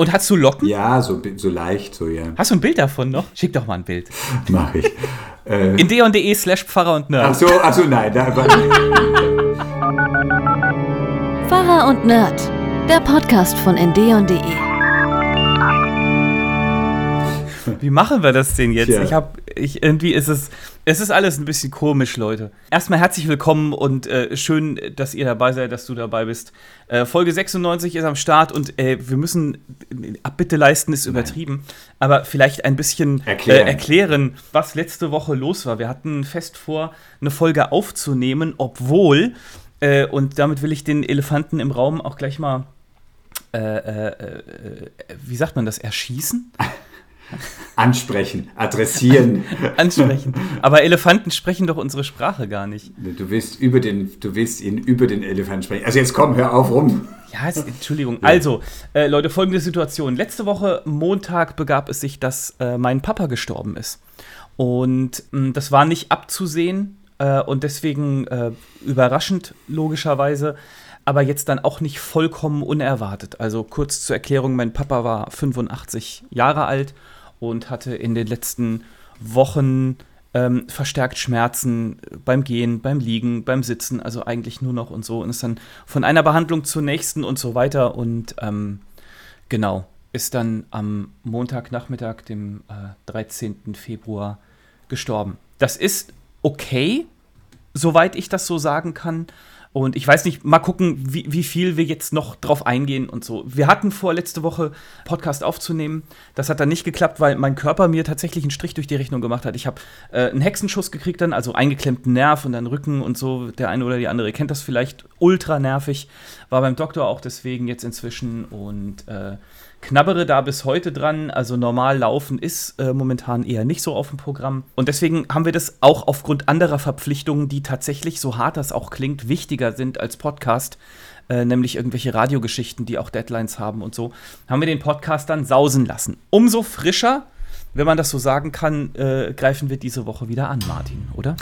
Und hast du Locken? Ja, so, so leicht, so ja. Hast du ein Bild davon noch? Schick doch mal ein Bild. Mach ich. Äh, In deon.de slash Pfarrer und Nerd. Ach so, ach so, nein. Da, Pfarrer und Nerd, der Podcast von endeon.de. Wie machen wir das denn jetzt? Tja. Ich habe, ich irgendwie ist es, es ist alles ein bisschen komisch, Leute. Erstmal herzlich willkommen und äh, schön, dass ihr dabei seid, dass du dabei bist. Äh, Folge 96 ist am Start und äh, wir müssen Abbitte leisten, ist übertrieben, aber vielleicht ein bisschen Erklären. Äh, erklären, was letzte Woche los war. Wir hatten fest vor, eine Folge aufzunehmen, obwohl äh, und damit will ich den Elefanten im Raum auch gleich mal, äh, äh, äh, wie sagt man das, erschießen? ansprechen, adressieren. ansprechen. Aber Elefanten sprechen doch unsere Sprache gar nicht. Du willst über den, du willst ihn über den Elefanten sprechen. Also jetzt komm, hör auf rum. Ja, jetzt, Entschuldigung. Also, äh, Leute, folgende Situation. Letzte Woche Montag begab es sich, dass äh, mein Papa gestorben ist. Und mh, das war nicht abzusehen äh, und deswegen äh, überraschend, logischerweise. Aber jetzt dann auch nicht vollkommen unerwartet. Also kurz zur Erklärung, mein Papa war 85 Jahre alt und hatte in den letzten Wochen ähm, verstärkt Schmerzen beim Gehen, beim Liegen, beim Sitzen, also eigentlich nur noch und so. Und ist dann von einer Behandlung zur nächsten und so weiter. Und ähm, genau, ist dann am Montagnachmittag, dem äh, 13. Februar, gestorben. Das ist okay, soweit ich das so sagen kann. Und ich weiß nicht, mal gucken, wie, wie viel wir jetzt noch drauf eingehen und so. Wir hatten vor, letzte Woche Podcast aufzunehmen. Das hat dann nicht geklappt, weil mein Körper mir tatsächlich einen Strich durch die Rechnung gemacht hat. Ich habe äh, einen Hexenschuss gekriegt dann, also eingeklemmten Nerv und dann Rücken und so. Der eine oder die andere kennt das vielleicht. Ultra nervig. War beim Doktor auch deswegen jetzt inzwischen und äh, knabbere da bis heute dran. Also normal laufen ist äh, momentan eher nicht so auf dem Programm. Und deswegen haben wir das auch aufgrund anderer Verpflichtungen, die tatsächlich, so hart das auch klingt, wichtiger sind als Podcast, äh, nämlich irgendwelche Radiogeschichten, die auch Deadlines haben und so, haben wir den Podcast dann sausen lassen. Umso frischer, wenn man das so sagen kann, äh, greifen wir diese Woche wieder an, Martin, oder?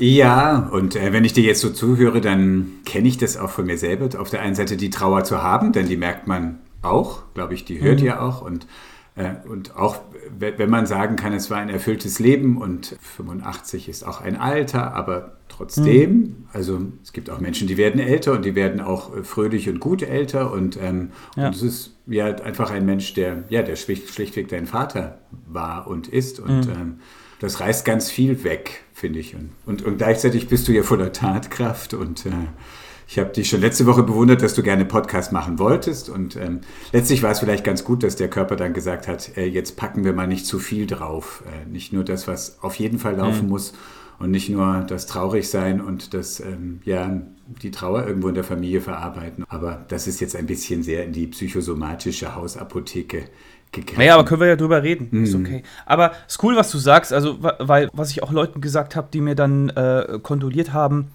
Ja, und äh, wenn ich dir jetzt so zuhöre, dann kenne ich das auch von mir selber. Auf der einen Seite die Trauer zu haben, denn die merkt man auch, glaube ich, die hört Mhm. ihr auch. Und, äh, und auch, we- wenn man sagen kann, es war ein erfülltes Leben und 85 ist auch ein Alter, aber trotzdem, Mhm. also es gibt auch Menschen, die werden älter und die werden auch äh, fröhlich und gut älter. Und, ähm, Ja. und es ist ja einfach ein Mensch, der, ja, der schlicht, schlichtweg dein Vater war und ist. Und Mhm. ähm, das reißt ganz viel weg, finde ich. Und, und, und gleichzeitig bist du ja voller Tatkraft und äh, ich habe dich schon letzte Woche bewundert, dass du gerne Podcast machen wolltest. Und ähm, letztlich war es vielleicht ganz gut, dass der Körper dann gesagt hat, äh, jetzt packen wir mal nicht zu viel drauf. Äh, nicht nur das, was auf jeden Fall laufen muss und nicht nur das Traurigsein und das, ähm, ja, die Trauer irgendwo in der Familie verarbeiten. Aber das ist jetzt ein bisschen sehr in die psychosomatische Hausapotheke gegriffen. Naja, aber können wir ja drüber reden. Mhm. Ist okay. Aber ist cool, was du sagst. Also, weil, was ich auch Leuten gesagt habe, die mir dann äh, kondoliert haben,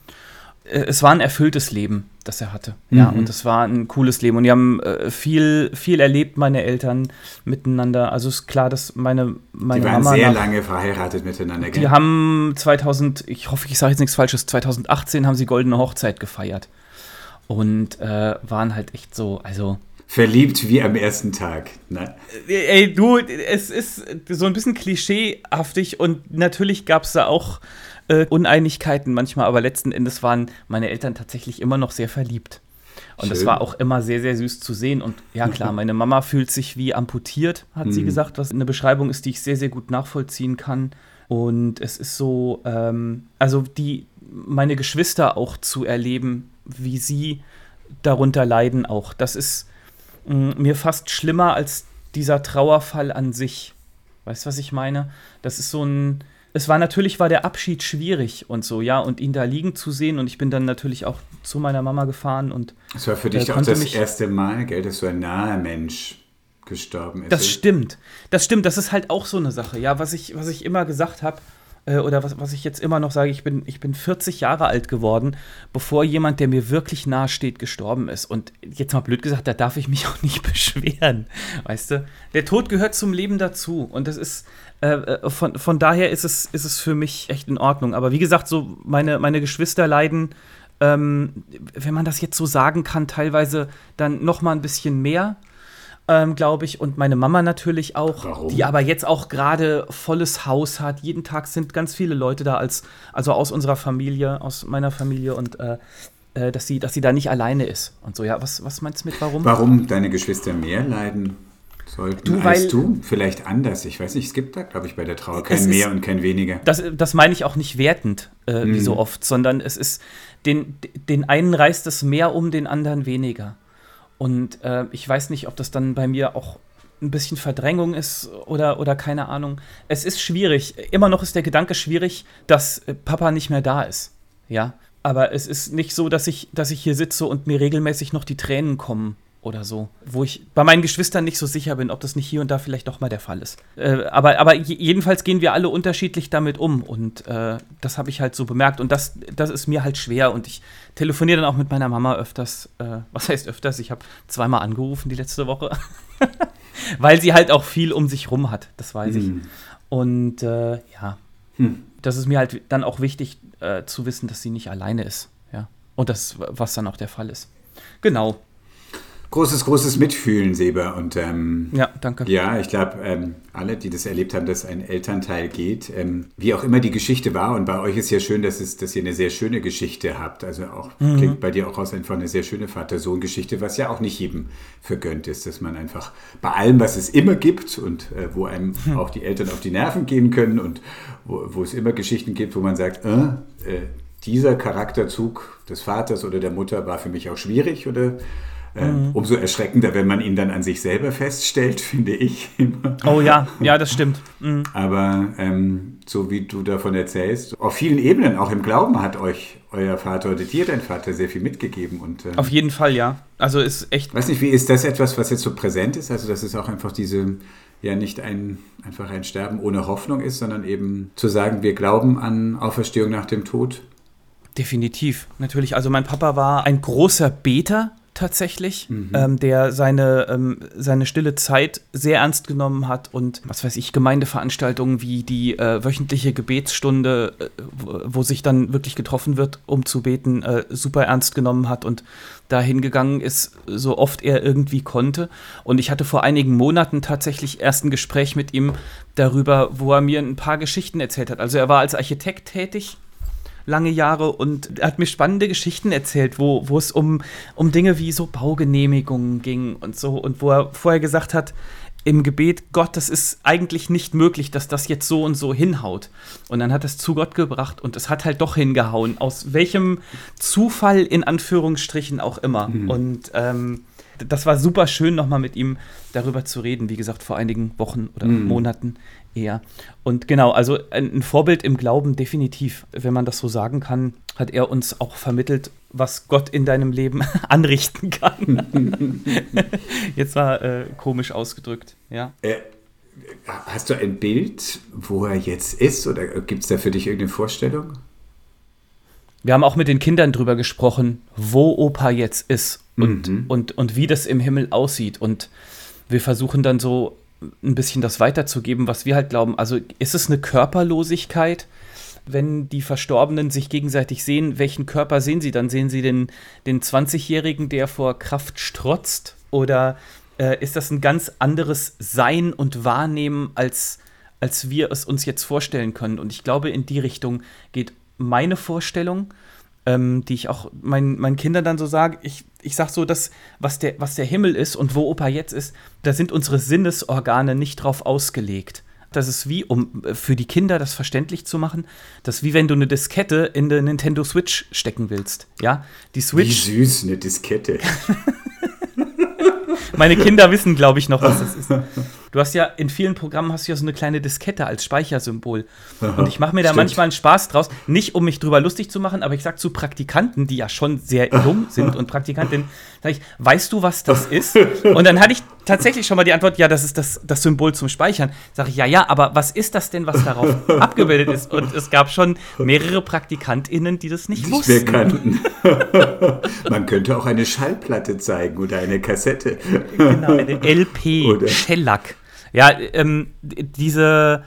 es war ein erfülltes Leben, das er hatte. Ja, Mhm. und es war ein cooles Leben. Und die haben äh, viel, viel erlebt, meine Eltern miteinander. Also ist klar, dass meine, meine die waren Mama. sehr nach- lange verheiratet miteinander. die gell? haben 2000, ich hoffe, ich sage jetzt nichts Falsches, 2018 haben sie Goldene Hochzeit gefeiert. Und äh, waren halt echt so, also. Verliebt wie am ersten Tag. Ne? Ey, du, es ist so ein bisschen klischeehaftig und natürlich gab es da auch äh, Uneinigkeiten manchmal, aber letzten Endes waren meine Eltern tatsächlich immer noch sehr verliebt. Und das Schön. war auch immer sehr, sehr süß zu sehen. Und ja, klar, meine Mama fühlt sich wie amputiert, hat sie Mhm. gesagt, was eine Beschreibung ist, die ich sehr, sehr gut nachvollziehen kann. Und es ist so, ähm, also die, meine Geschwister auch zu erleben, wie sie darunter leiden auch. Das ist mh, mir fast schlimmer als dieser Trauerfall an sich. Weißt du, was ich meine? Das ist so ein. Es war natürlich war der Abschied schwierig und so, ja, und ihn da liegen zu sehen. Und ich bin dann natürlich auch zu meiner Mama gefahren und Es war für Äh, dich auch das mich- erste Mal, gell, dass so ein naher Mensch gestorben ist. Das stimmt. Das stimmt. Das ist halt auch so eine Sache. Ja, was ich, was ich immer gesagt habe, oder was, was ich jetzt immer noch sage, ich bin, ich bin 40 Jahre alt geworden, bevor jemand, der mir wirklich nahe steht, gestorben ist. Und jetzt mal blöd gesagt, da darf ich mich auch nicht beschweren. Weißt du? Der Tod gehört zum Leben dazu. Und das ist, äh, äh, von, von daher ist es, ist es für mich echt in Ordnung. Aber wie gesagt, so meine, meine Geschwister leiden. Ähm, wenn man das jetzt so sagen kann, teilweise dann noch mal ein bisschen mehr. Ähm, glaube ich, und meine Mama natürlich auch, Warum? die aber jetzt auch gerade volles Haus hat. Jeden Tag sind ganz viele Leute da, als, also aus unserer Familie, aus meiner Familie und äh, äh, dass, sie, dass sie da nicht alleine ist. Und so, ja, was, was meinst du mit warum? Warum deine Geschwister mehr leiden sollten Du, als du? Vielleicht anders. Ich weiß nicht, es gibt da, glaube ich, bei der Trauer kein ist- mehr und kein weniger. Das, das meine ich auch nicht wertend, äh, wie Mhm. so oft, sondern es ist, den, den einen reißt es mehr um, den anderen weniger. Und äh, ich weiß nicht, ob das dann bei mir auch ein bisschen Verdrängung ist oder, oder keine Ahnung. Es ist schwierig. Immer noch ist der Gedanke schwierig, dass äh, Papa nicht mehr da ist. Ja. Aber es ist nicht so, dass ich, dass ich hier sitze und mir regelmäßig noch die Tränen kommen oder so. Wo ich bei meinen Geschwistern nicht so sicher bin, ob das nicht hier und da vielleicht doch mal der Fall ist. Äh, aber, aber je- jedenfalls gehen wir alle unterschiedlich damit um. Und äh, das habe ich halt so bemerkt. Und das, das ist mir halt schwer. Und ich telefoniere dann auch mit meiner Mama öfters. Äh, was heißt öfters? Ich habe zweimal angerufen die letzte Woche. Weil sie halt auch viel um sich rum hat, das weiß ich. Hm. Und äh, ja, Hm. das ist mir halt dann auch wichtig äh, zu wissen, dass sie nicht alleine ist. Ja. Und das, was dann auch der Fall ist. Genau. Großes, großes Mitfühlen, Seba. Und ähm, Ja, danke. Ja, ich glaube, ähm, alle, die das erlebt haben, dass ein Elternteil geht, ähm, wie auch immer die Geschichte war, und bei euch ist ja schön, dass, es, dass ihr eine sehr schöne Geschichte habt. Also auch klingt bei dir auch aus einfach eine sehr schöne Vater-Sohn-Geschichte, was ja auch nicht jedem vergönnt ist, dass man einfach bei allem, was es immer gibt und äh, wo einem auch die Eltern auf die Nerven gehen können und wo, wo es immer Geschichten gibt, wo man sagt, äh, äh, dieser Charakterzug des Vaters oder der Mutter war für mich auch schwierig oder äh, umso erschreckender, wenn man ihn dann an sich selber feststellt, finde ich immer. Oh ja, ja, das stimmt. Mhm. Aber ähm, so wie du davon erzählst, auf vielen Ebenen, auch im Glauben, hat euch euer Vater oder dir dein Vater sehr viel mitgegeben. Und ähm, Auf jeden Fall, ja. Also ist echt. weiß nicht, wie ist das etwas, was jetzt so präsent ist? Also, dass es auch einfach diese, ja, nicht ein, einfach ein Sterben ohne Hoffnung ist, sondern eben zu sagen, wir glauben an Auferstehung nach dem Tod. Definitiv, natürlich. Also mein Papa war ein großer Beter tatsächlich, ähm, der seine, ähm, seine stille Zeit sehr ernst genommen hat und was weiß ich, Gemeindeveranstaltungen wie die äh, wöchentliche Gebetsstunde, äh, wo, wo sich dann wirklich getroffen wird, um zu beten, äh, super ernst genommen hat und dahin gegangen ist, so oft er irgendwie konnte. Und ich hatte vor einigen Monaten tatsächlich erst ein Gespräch mit ihm darüber, wo er mir ein paar Geschichten erzählt hat. Also er war als Architekt tätig lange Jahre und er hat mir spannende Geschichten erzählt, wo, wo es um, um Dinge wie so Baugenehmigungen ging und so und wo er vorher gesagt hat, im Gebet, Gott, das ist eigentlich nicht möglich, dass das jetzt so und so hinhaut. Und dann hat es zu Gott gebracht und es hat halt doch hingehauen, aus welchem Zufall in Anführungsstrichen auch immer. Und ähm, das war super schön, nochmal mit ihm darüber zu reden, wie gesagt, vor einigen Wochen oder Monaten eher. Und genau, also ein, ein Vorbild im Glauben definitiv, wenn man das so sagen kann, hat er uns auch vermittelt, was Gott in deinem Leben anrichten kann. Jetzt war äh, komisch ausgedrückt, ja. Äh, hast du ein Bild, wo er jetzt ist? Oder gibt es da für dich irgendeine Vorstellung? Wir haben auch mit den Kindern drüber gesprochen, wo Opa jetzt ist und, Mhm. und, und wie das im Himmel aussieht. Und wir versuchen dann so ein bisschen das weiterzugeben, was wir halt glauben. Also ist es eine Körperlosigkeit, wenn die Verstorbenen sich gegenseitig sehen? Welchen Körper sehen sie? Dann sehen sie den, den 20-Jährigen, der vor Kraft strotzt? Oder äh, ist das ein ganz anderes Sein und Wahrnehmen, als, als wir es uns jetzt vorstellen können? Und ich glaube, in die Richtung geht meine Vorstellung, ähm, die ich auch meinen, meinen Kindern dann so sage. Ich, ich sage so, dass was der, was der Himmel ist und wo Opa jetzt ist, da sind unsere Sinnesorgane nicht drauf ausgelegt. Das ist wie, um äh, für die Kinder das verständlich zu machen, das ist wie wenn du eine Diskette in der Nintendo Switch stecken willst. Ja, die Wie Switch. süß, eine Diskette. Meine Kinder wissen, glaube ich, noch, was das ist. Du hast ja in vielen Programmen hast du ja so eine kleine Diskette als Speichersymbol. Und ich mache mir da Stimmt. manchmal einen Spaß draus, nicht um mich drüber lustig zu machen, aber ich sage zu Praktikanten, die ja schon sehr jung sind und Praktikantinnen, sage ich, weißt du, was das ist? Und dann hatte ich tatsächlich schon mal die Antwort, ja, das ist das, das Symbol zum Speichern. Sage ich, ja, ja, aber was ist das denn, was darauf abgebildet ist? Und es gab schon mehrere PraktikantInnen, die das nicht Wir wussten. kannten. Man könnte auch eine Schallplatte zeigen oder eine Kassette. Genau, eine LP, Oder- Shellac. Ja, ähm, diese,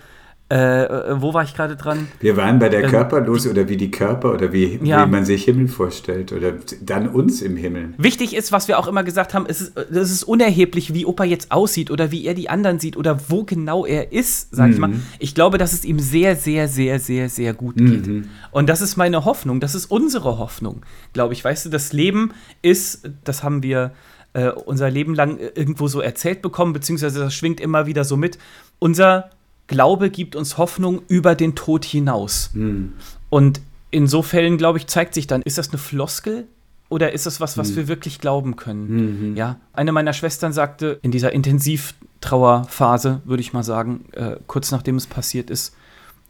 Äh, wo war ich gerade dran? Wir waren bei der ähm, Körperlose oder wie die Körper oder wie, ja. wie, man sich Himmel vorstellt oder dann uns im Himmel. Wichtig ist, was wir auch immer gesagt haben, es ist, es ist unerheblich, wie Opa jetzt aussieht oder wie er die anderen sieht oder wo genau er ist, sag mhm. ich mal. Ich glaube, dass es ihm sehr, sehr, sehr, sehr, sehr gut geht. Mhm. Und das ist meine Hoffnung, das ist unsere Hoffnung, glaube ich. Weißt du, das Leben ist, das haben wir äh, unser Leben lang irgendwo so erzählt bekommen, beziehungsweise das schwingt immer wieder so mit. Unser Glaube gibt uns Hoffnung über den Tod hinaus. Mhm. Und in so Fällen, glaube ich, zeigt sich dann, ist das eine Floskel oder ist das was, was mhm. wir wirklich glauben können? Mhm. Ja, eine meiner Schwestern sagte in dieser Intensivtrauerphase, würde ich mal sagen, äh, kurz nachdem es passiert ist,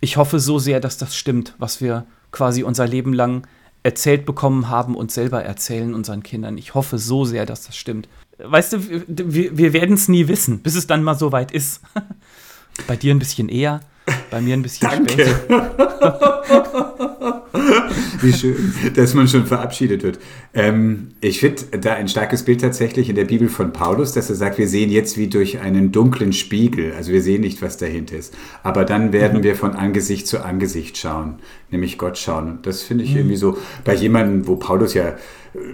ich hoffe so sehr, dass das stimmt, was wir quasi unser Leben lang erzählt bekommen haben und selber erzählen unseren Kindern. Ich hoffe so sehr, dass das stimmt. Weißt du, wir, wir werden es nie wissen, bis es dann mal so weit ist. Bei dir ein bisschen eher, bei mir ein bisschen Danke. später. Wie schön, dass man schon verabschiedet wird. Ähm, ich finde da ein starkes Bild tatsächlich in der Bibel von Paulus, dass er sagt, wir sehen jetzt wie durch einen dunklen Spiegel. Also wir sehen nicht, was dahinter ist. Aber dann werden mhm. wir von Angesicht zu Angesicht schauen, nämlich Gott schauen. Und das finde ich mhm. irgendwie so bei jemandem, wo Paulus ja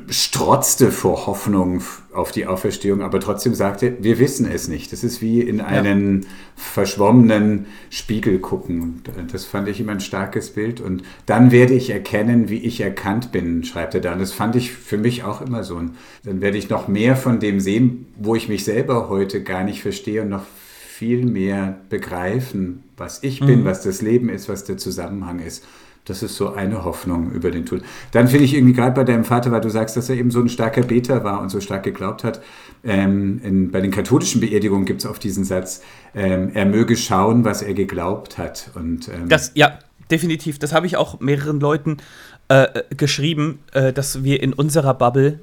strotzte vor Hoffnung auf die Auferstehung, aber trotzdem sagte, wir wissen es nicht. Das ist wie in einen ja. verschwommenen Spiegel gucken. Das fand ich immer ein starkes Bild. Und dann werde ich erkennen, wie ich erkannt bin, schreibt er da. Und das fand ich für mich auch immer so. Und dann werde ich noch mehr von dem sehen, wo ich mich selber heute gar nicht verstehe und noch viel mehr begreifen, was ich bin, mhm. was das Leben ist, was der Zusammenhang ist. Das ist so eine Hoffnung über den Tod. Dann finde ich irgendwie gerade bei deinem Vater, weil du sagst, dass er eben so ein starker Beter war und so stark geglaubt hat. Ähm, in, bei den katholischen Beerdigungen gibt es oft diesen Satz, ähm, er möge schauen, was er geglaubt hat. Und, ähm, das, ja, definitiv. Das habe ich auch mehreren Leuten äh, geschrieben, äh, dass wir in unserer Bubble,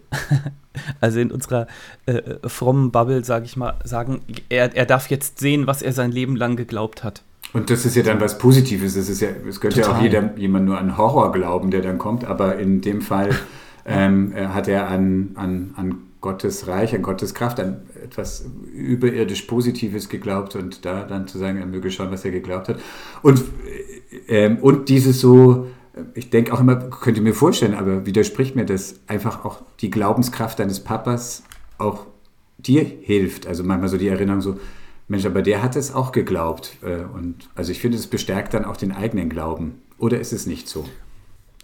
also in unserer äh, frommen Bubble, sage ich mal, sagen, er, er darf jetzt sehen, was er sein Leben lang geglaubt hat. Und das ist ja dann was Positives. Es, ist ja, es könnte Total. ja auch jeder, jemand nur an Horror glauben, der dann kommt, aber in dem Fall ähm, hat er an, an, an Gottes Reich, an Gottes Kraft, an etwas überirdisch Positives geglaubt und da dann zu sagen, er möge schauen, was er geglaubt hat. Und, ähm, und dieses so, ich denke auch immer, könnt ihr mir vorstellen, aber widerspricht mir das einfach auch die Glaubenskraft deines Papas auch dir hilft. Also manchmal so die Erinnerung so, Mensch, aber der hat es auch geglaubt. Äh, und also ich finde, es bestärkt dann auch den eigenen Glauben. Oder ist es nicht so?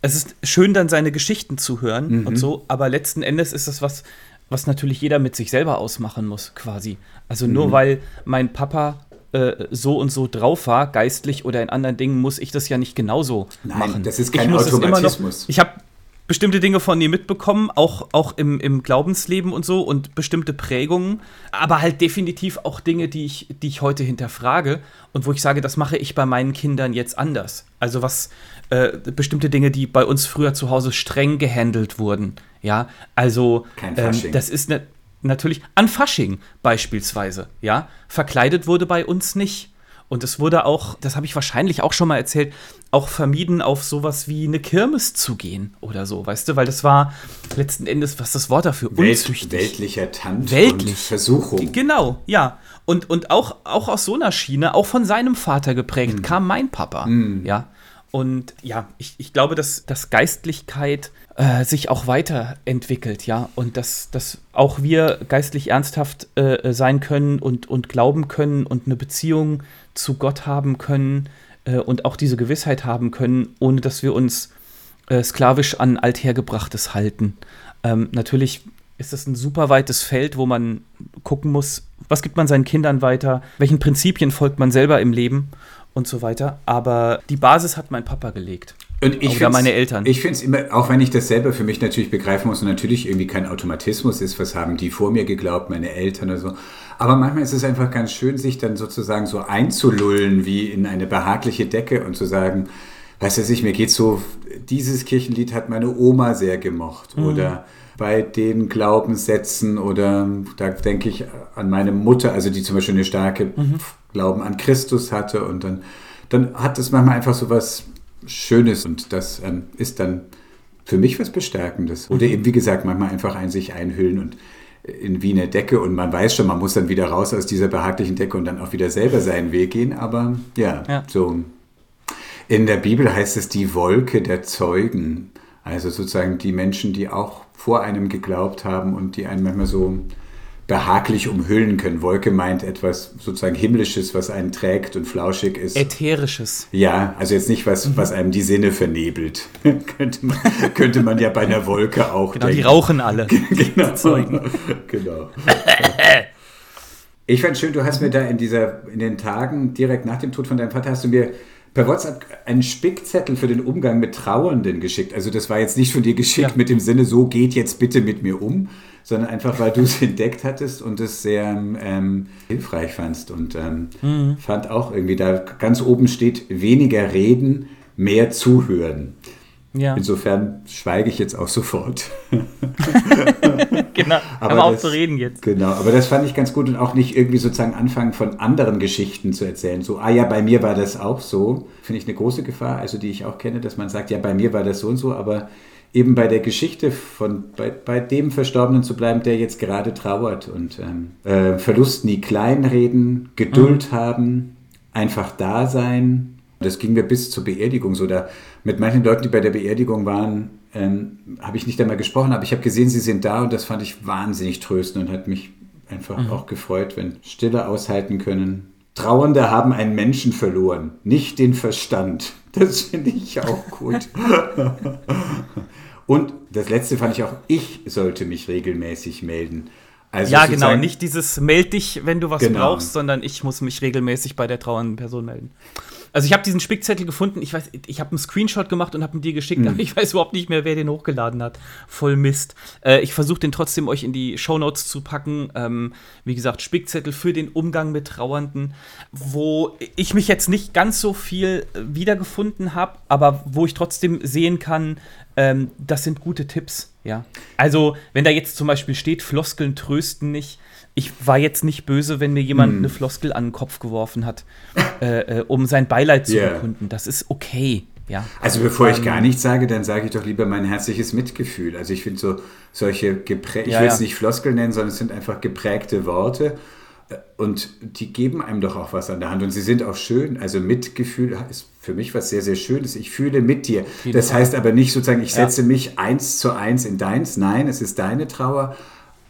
Es ist schön, dann seine Geschichten zu hören mhm. und so, aber letzten Endes ist das was, was natürlich jeder mit sich selber ausmachen muss, quasi. Also nur mhm. weil mein Papa äh, so und so drauf war, geistlich oder in anderen Dingen, muss ich das ja nicht genauso Nein, machen. Das ist kein ich Automatismus. Noch, ich habe bestimmte Dinge von ihr mitbekommen, auch, auch im, im Glaubensleben und so und bestimmte Prägungen, aber halt definitiv auch Dinge, die ich, die ich heute hinterfrage und wo ich sage, das mache ich bei meinen Kindern jetzt anders. Also was äh, bestimmte Dinge, die bei uns früher zu Hause streng gehandelt wurden. Ja, also ähm, das ist ne, natürlich an Fasching beispielsweise. Ja, verkleidet wurde bei uns nicht. Und es wurde auch, das habe ich wahrscheinlich auch schon mal erzählt, auch vermieden, auf sowas wie eine Kirmes zu gehen oder so, weißt du, weil das war letzten Endes, was das Wort dafür, Welt, unzüchtig. Weltlicher Tanz Weltlich. und Versuchung. Genau, ja. Und, und auch, auch aus so einer Schiene, auch von seinem Vater geprägt, mhm. kam mein Papa, mhm. ja. Und ja, ich, ich glaube, dass, dass Geistlichkeit äh, sich auch weiterentwickelt, ja, und dass, dass auch wir geistlich ernsthaft äh, sein können und, und glauben können und eine Beziehung zu Gott haben können äh, und auch diese Gewissheit haben können, ohne dass wir uns äh, sklavisch an Althergebrachtes halten. Ähm, natürlich ist das ein super weites Feld, wo man gucken muss, was gibt man seinen Kindern weiter, welchen Prinzipien folgt man selber im Leben und so weiter. Aber die Basis hat mein Papa gelegt. Und ich Oder meine Eltern. Ich finde es immer, auch wenn ich das selber für mich natürlich begreifen muss und natürlich irgendwie kein Automatismus ist, was haben die vor mir geglaubt, meine Eltern oder so. Aber manchmal ist es einfach ganz schön, sich dann sozusagen so einzulullen wie in eine behagliche Decke und zu sagen, weißt du, ich, mir geht so, dieses Kirchenlied hat meine Oma sehr gemocht mhm. oder bei den Glaubenssätzen oder da denke ich an meine Mutter, also die zum Beispiel eine starke mhm. Glauben an Christus hatte und dann, dann hat es manchmal einfach so was Schönes und das ähm, ist dann für mich was Bestärkendes. Oder eben, wie gesagt, manchmal einfach ein sich einhüllen und in wie eine Decke und man weiß schon, man muss dann wieder raus aus dieser behaglichen Decke und dann auch wieder selber seinen Weg gehen. Aber ja, ja. so. In der Bibel heißt es die Wolke der Zeugen. Also sozusagen die Menschen, die auch vor einem geglaubt haben und die einen manchmal so behaglich umhüllen können. Wolke meint etwas sozusagen himmlisches, was einen trägt und flauschig ist. Ätherisches. Ja, also jetzt nicht was, mhm. was einem die Sinne vernebelt. könnte, man, könnte man ja bei einer Wolke auch genau, denken. die rauchen alle. genau. genau. Ich fand schön, du hast mir da in dieser, in den Tagen direkt nach dem Tod von deinem Vater hast du mir per WhatsApp einen Spickzettel für den Umgang mit Trauernden geschickt. Also das war jetzt nicht von dir geschickt ja. mit dem Sinne, so geht jetzt bitte mit mir um, sondern einfach, weil du es entdeckt hattest und es sehr ähm, hilfreich fandst. Und ähm, mhm. fand auch irgendwie, da ganz oben steht, weniger reden, mehr zuhören. Ja. Insofern schweige ich jetzt auch sofort. genau, aber auch zu reden jetzt. Genau, aber das fand ich ganz gut und auch nicht irgendwie sozusagen anfangen von anderen Geschichten zu erzählen. So, ah ja, bei mir war das auch so. Finde ich eine große Gefahr, also die ich auch kenne, dass man sagt, ja, bei mir war das so und so, aber eben bei der Geschichte von bei, bei dem Verstorbenen zu bleiben, der jetzt gerade trauert und ähm, äh, Verlust nie kleinreden, Geduld mhm. haben, einfach da sein. Das ging mir bis zur Beerdigung so. Da mit manchen Leuten, die bei der Beerdigung waren, ähm, habe ich nicht einmal gesprochen, aber ich habe gesehen, sie sind da und das fand ich wahnsinnig tröstend und hat mich einfach mhm. auch gefreut, wenn Stille aushalten können. Trauernde haben einen Menschen verloren, nicht den Verstand. Das finde ich auch gut. Und das letzte fand ich auch, ich sollte mich regelmäßig melden. Also ja, genau, nicht dieses meld dich, wenn du was genau. brauchst, sondern ich muss mich regelmäßig bei der trauernden Person melden. Also ich habe diesen Spickzettel gefunden, ich weiß, ich habe einen Screenshot gemacht und habe ihn dir geschickt, mhm. aber ich weiß überhaupt nicht mehr, wer den hochgeladen hat. Voll Mist. Äh, ich versuche den trotzdem euch in die Shownotes zu packen. Ähm, wie gesagt, Spickzettel für den Umgang mit Trauernden, wo ich mich jetzt nicht ganz so viel äh, wiedergefunden habe, aber wo ich trotzdem sehen kann, ähm, das sind gute Tipps, ja. Also, wenn da jetzt zum Beispiel steht, Floskeln trösten nicht, ich war jetzt nicht böse, wenn mir jemand hm. eine Floskel an den Kopf geworfen hat, äh, äh, um sein Beileid zu yeah. bekunden. Das ist okay. Ja. Also bevor ich gar ähm, nichts sage, dann sage ich doch lieber mein herzliches Mitgefühl. Also ich finde so solche geprägte, ich will es ja. nicht Floskel nennen, sondern es sind einfach geprägte Worte und die geben einem doch auch was an der Hand und sie sind auch schön. Also Mitgefühl ist für mich was sehr, sehr Schönes. Ich fühle mit dir. Das heißt aber nicht sozusagen, ich setze ja. mich eins zu eins in deins. Nein, es ist deine Trauer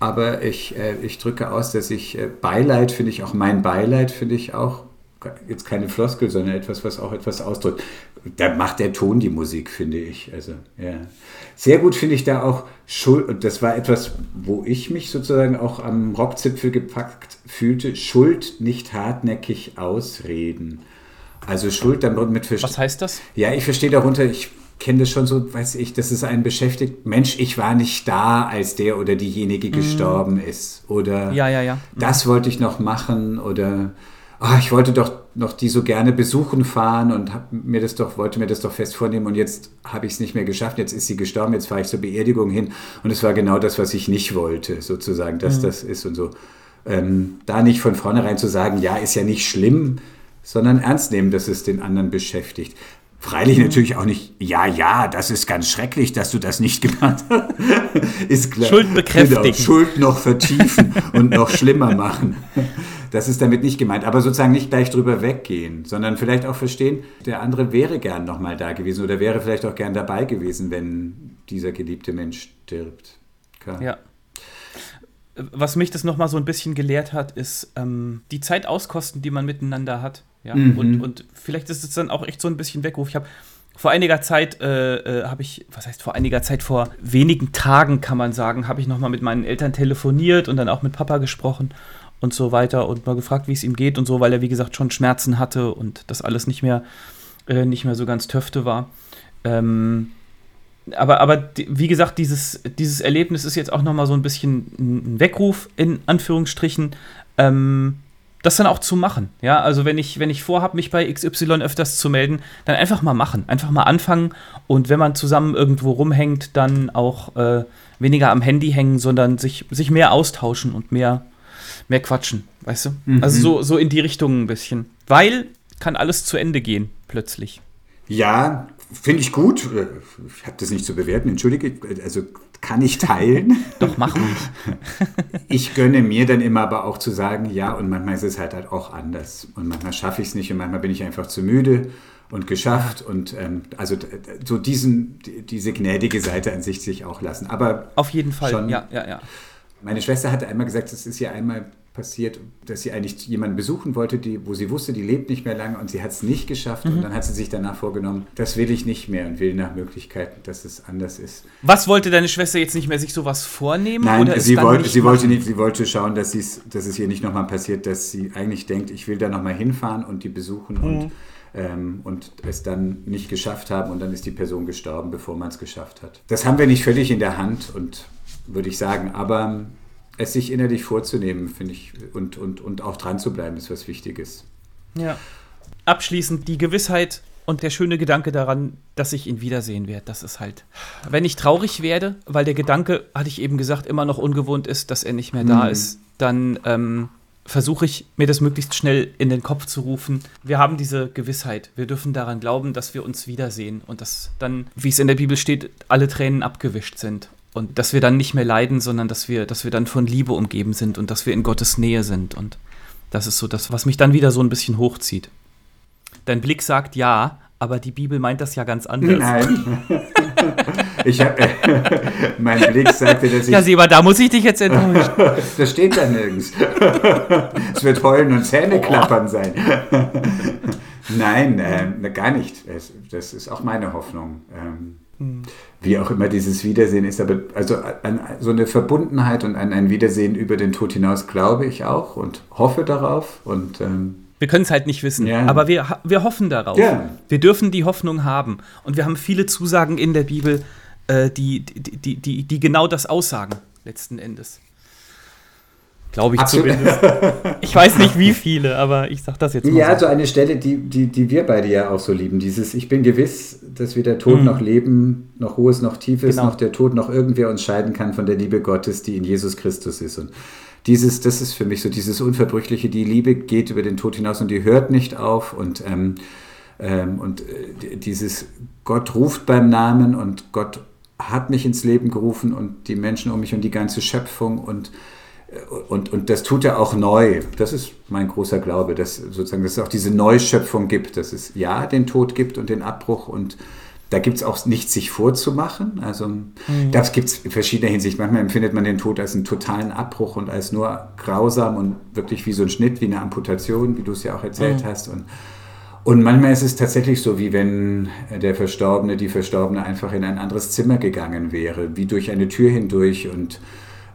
aber ich, äh, ich drücke aus, dass ich äh, Beileid finde ich auch, mein Beileid finde ich auch, jetzt keine Floskel, sondern etwas, was auch etwas ausdrückt. Da macht der Ton die Musik, finde ich. Also, ja. Sehr gut finde ich da auch Schuld, und das war etwas, wo ich mich sozusagen auch am Rockzipfel gepackt fühlte, Schuld nicht hartnäckig ausreden. Also Schuld dann mit Was heißt das? Ja, ich verstehe darunter, ich kenne das schon so, weiß ich, dass es einen beschäftigt. Mensch, ich war nicht da, als der oder diejenige mhm. gestorben ist. Oder ja, ja, ja. Das wollte ich noch machen. Oder oh, ich wollte doch noch die so gerne besuchen fahren und mir das doch, wollte mir das doch fest vornehmen und jetzt habe ich es nicht mehr geschafft. Jetzt ist sie gestorben, jetzt fahre ich zur Beerdigung hin. Und es war genau das, was ich nicht wollte, sozusagen, dass mhm. das ist und so. Ähm, da nicht von vornherein zu sagen, ja, ist ja nicht schlimm, sondern ernst nehmen, dass es den anderen beschäftigt. Freilich mhm. natürlich auch nicht, ja, ja, das ist ganz schrecklich, dass du das nicht gemacht hast. ist klar. Schuld bekräftigen. Genau, Schuld noch vertiefen und noch schlimmer machen. Das ist damit nicht gemeint. Aber sozusagen nicht gleich drüber weggehen, sondern vielleicht auch verstehen, der andere wäre gern nochmal da gewesen oder wäre vielleicht auch gern dabei gewesen, wenn dieser geliebte Mensch stirbt. Klar. Ja was mich das nochmal so ein bisschen gelehrt hat, ist ähm, die Zeit auskosten, die man miteinander hat. Ja? Mhm. Und, und vielleicht ist es dann auch echt so ein bisschen Weckruf. Ich habe vor einiger Zeit, äh, äh, habe ich, was heißt vor einiger Zeit, vor wenigen Tagen kann man sagen, habe ich nochmal mit meinen Eltern telefoniert und dann auch mit Papa gesprochen und so weiter und mal gefragt, wie es ihm geht und so, weil er, wie gesagt, schon Schmerzen hatte und das alles nicht mehr, äh, nicht mehr so ganz töfte war. Ähm, aber, aber wie gesagt, dieses, dieses Erlebnis ist jetzt auch nochmal so ein bisschen ein Weckruf, in Anführungsstrichen, ähm, das dann auch zu machen. Ja, also wenn ich, wenn ich vorhabe, mich bei XY öfters zu melden, dann einfach mal machen, einfach mal anfangen und wenn man zusammen irgendwo rumhängt, dann auch äh, weniger am Handy hängen, sondern sich, sich mehr austauschen und mehr, mehr quatschen, weißt du? Mhm. Also so, so in die Richtung ein bisschen. Weil kann alles zu Ende gehen, plötzlich. Ja, Finde ich gut. Ich habe das nicht zu bewerten, entschuldige. Also kann ich teilen. Doch, mach ruhig. ich gönne mir dann immer aber auch zu sagen, ja, und manchmal ist es halt, halt auch anders. Und manchmal schaffe ich es nicht und manchmal bin ich einfach zu müde und geschafft. Und ähm, also so diesen, diese gnädige Seite an sich sich auch lassen. Aber auf jeden Fall, schon, ja, ja, ja. Meine Schwester hatte einmal gesagt, es ist ja einmal passiert, dass sie eigentlich jemanden besuchen wollte, die, wo sie wusste, die lebt nicht mehr lange und sie hat es nicht geschafft. Mhm. Und dann hat sie sich danach vorgenommen, das will ich nicht mehr und will nach Möglichkeiten, dass es anders ist. Was wollte deine Schwester jetzt nicht mehr sich sowas vornehmen? Nein, oder sie, wollte, sie, wollte nicht, sie wollte schauen, dass, dass es ihr nicht nochmal passiert, dass sie eigentlich denkt, ich will da nochmal hinfahren und die besuchen mhm. und, ähm, und es dann nicht geschafft haben und dann ist die Person gestorben, bevor man es geschafft hat. Das haben wir nicht völlig in der Hand und würde ich sagen, aber es sich innerlich vorzunehmen, finde ich, und, und, und auch dran zu bleiben, ist was Wichtiges. Ja. Abschließend die Gewissheit und der schöne Gedanke daran, dass ich ihn wiedersehen werde. Das ist halt, wenn ich traurig werde, weil der Gedanke, hatte ich eben gesagt, immer noch ungewohnt ist, dass er nicht mehr da mhm. ist, dann ähm, versuche ich mir das möglichst schnell in den Kopf zu rufen. Wir haben diese Gewissheit. Wir dürfen daran glauben, dass wir uns wiedersehen und dass dann, wie es in der Bibel steht, alle Tränen abgewischt sind. Und dass wir dann nicht mehr leiden, sondern dass wir, dass wir dann von Liebe umgeben sind und dass wir in Gottes Nähe sind. Und das ist so das, was mich dann wieder so ein bisschen hochzieht. Dein Blick sagt ja, aber die Bibel meint das ja ganz anders. Nein. ich hab, äh, mein Blick sagte, dass ich. Ja, Seba, da muss ich dich jetzt enttäuschen. das steht da nirgends. es wird heulen und Zähne oh. klappern sein. Nein, äh, gar nicht. Das ist auch meine Hoffnung. Ähm, wie auch immer dieses Wiedersehen ist, aber also an so eine Verbundenheit und an ein Wiedersehen über den Tod hinaus glaube ich auch und hoffe darauf und ähm, wir können es halt nicht wissen, ja. aber wir, wir hoffen darauf. Ja. Wir dürfen die Hoffnung haben. Und wir haben viele Zusagen in der Bibel, äh, die, die, die, die, die genau das aussagen, letzten Endes. Glaube ich Absolut. zumindest. Ich weiß nicht wie viele, aber ich sage das jetzt mal. Ja, so. so eine Stelle, die, die, die wir beide ja auch so lieben. Dieses Ich bin gewiss, dass weder Tod mhm. noch Leben, noch Hohes noch Tiefes, genau. noch der Tod noch irgendwer uns scheiden kann von der Liebe Gottes, die in Jesus Christus ist. Und dieses, das ist für mich so dieses Unverbrüchliche, die Liebe geht über den Tod hinaus und die hört nicht auf. Und, ähm, ähm, und äh, dieses Gott ruft beim Namen und Gott hat mich ins Leben gerufen und die Menschen um mich und die ganze Schöpfung und und, und das tut er auch neu. Das ist mein großer Glaube, dass sozusagen dass es auch diese Neuschöpfung gibt, dass es ja den Tod gibt und den Abbruch und da gibt es auch nichts sich vorzumachen. Also mhm. das gibt es in verschiedener Hinsicht. Manchmal empfindet man den Tod als einen totalen Abbruch und als nur grausam und wirklich wie so ein Schnitt, wie eine Amputation, wie du es ja auch erzählt mhm. hast. Und, und manchmal ist es tatsächlich so, wie wenn der Verstorbene, die Verstorbene einfach in ein anderes Zimmer gegangen wäre, wie durch eine Tür hindurch und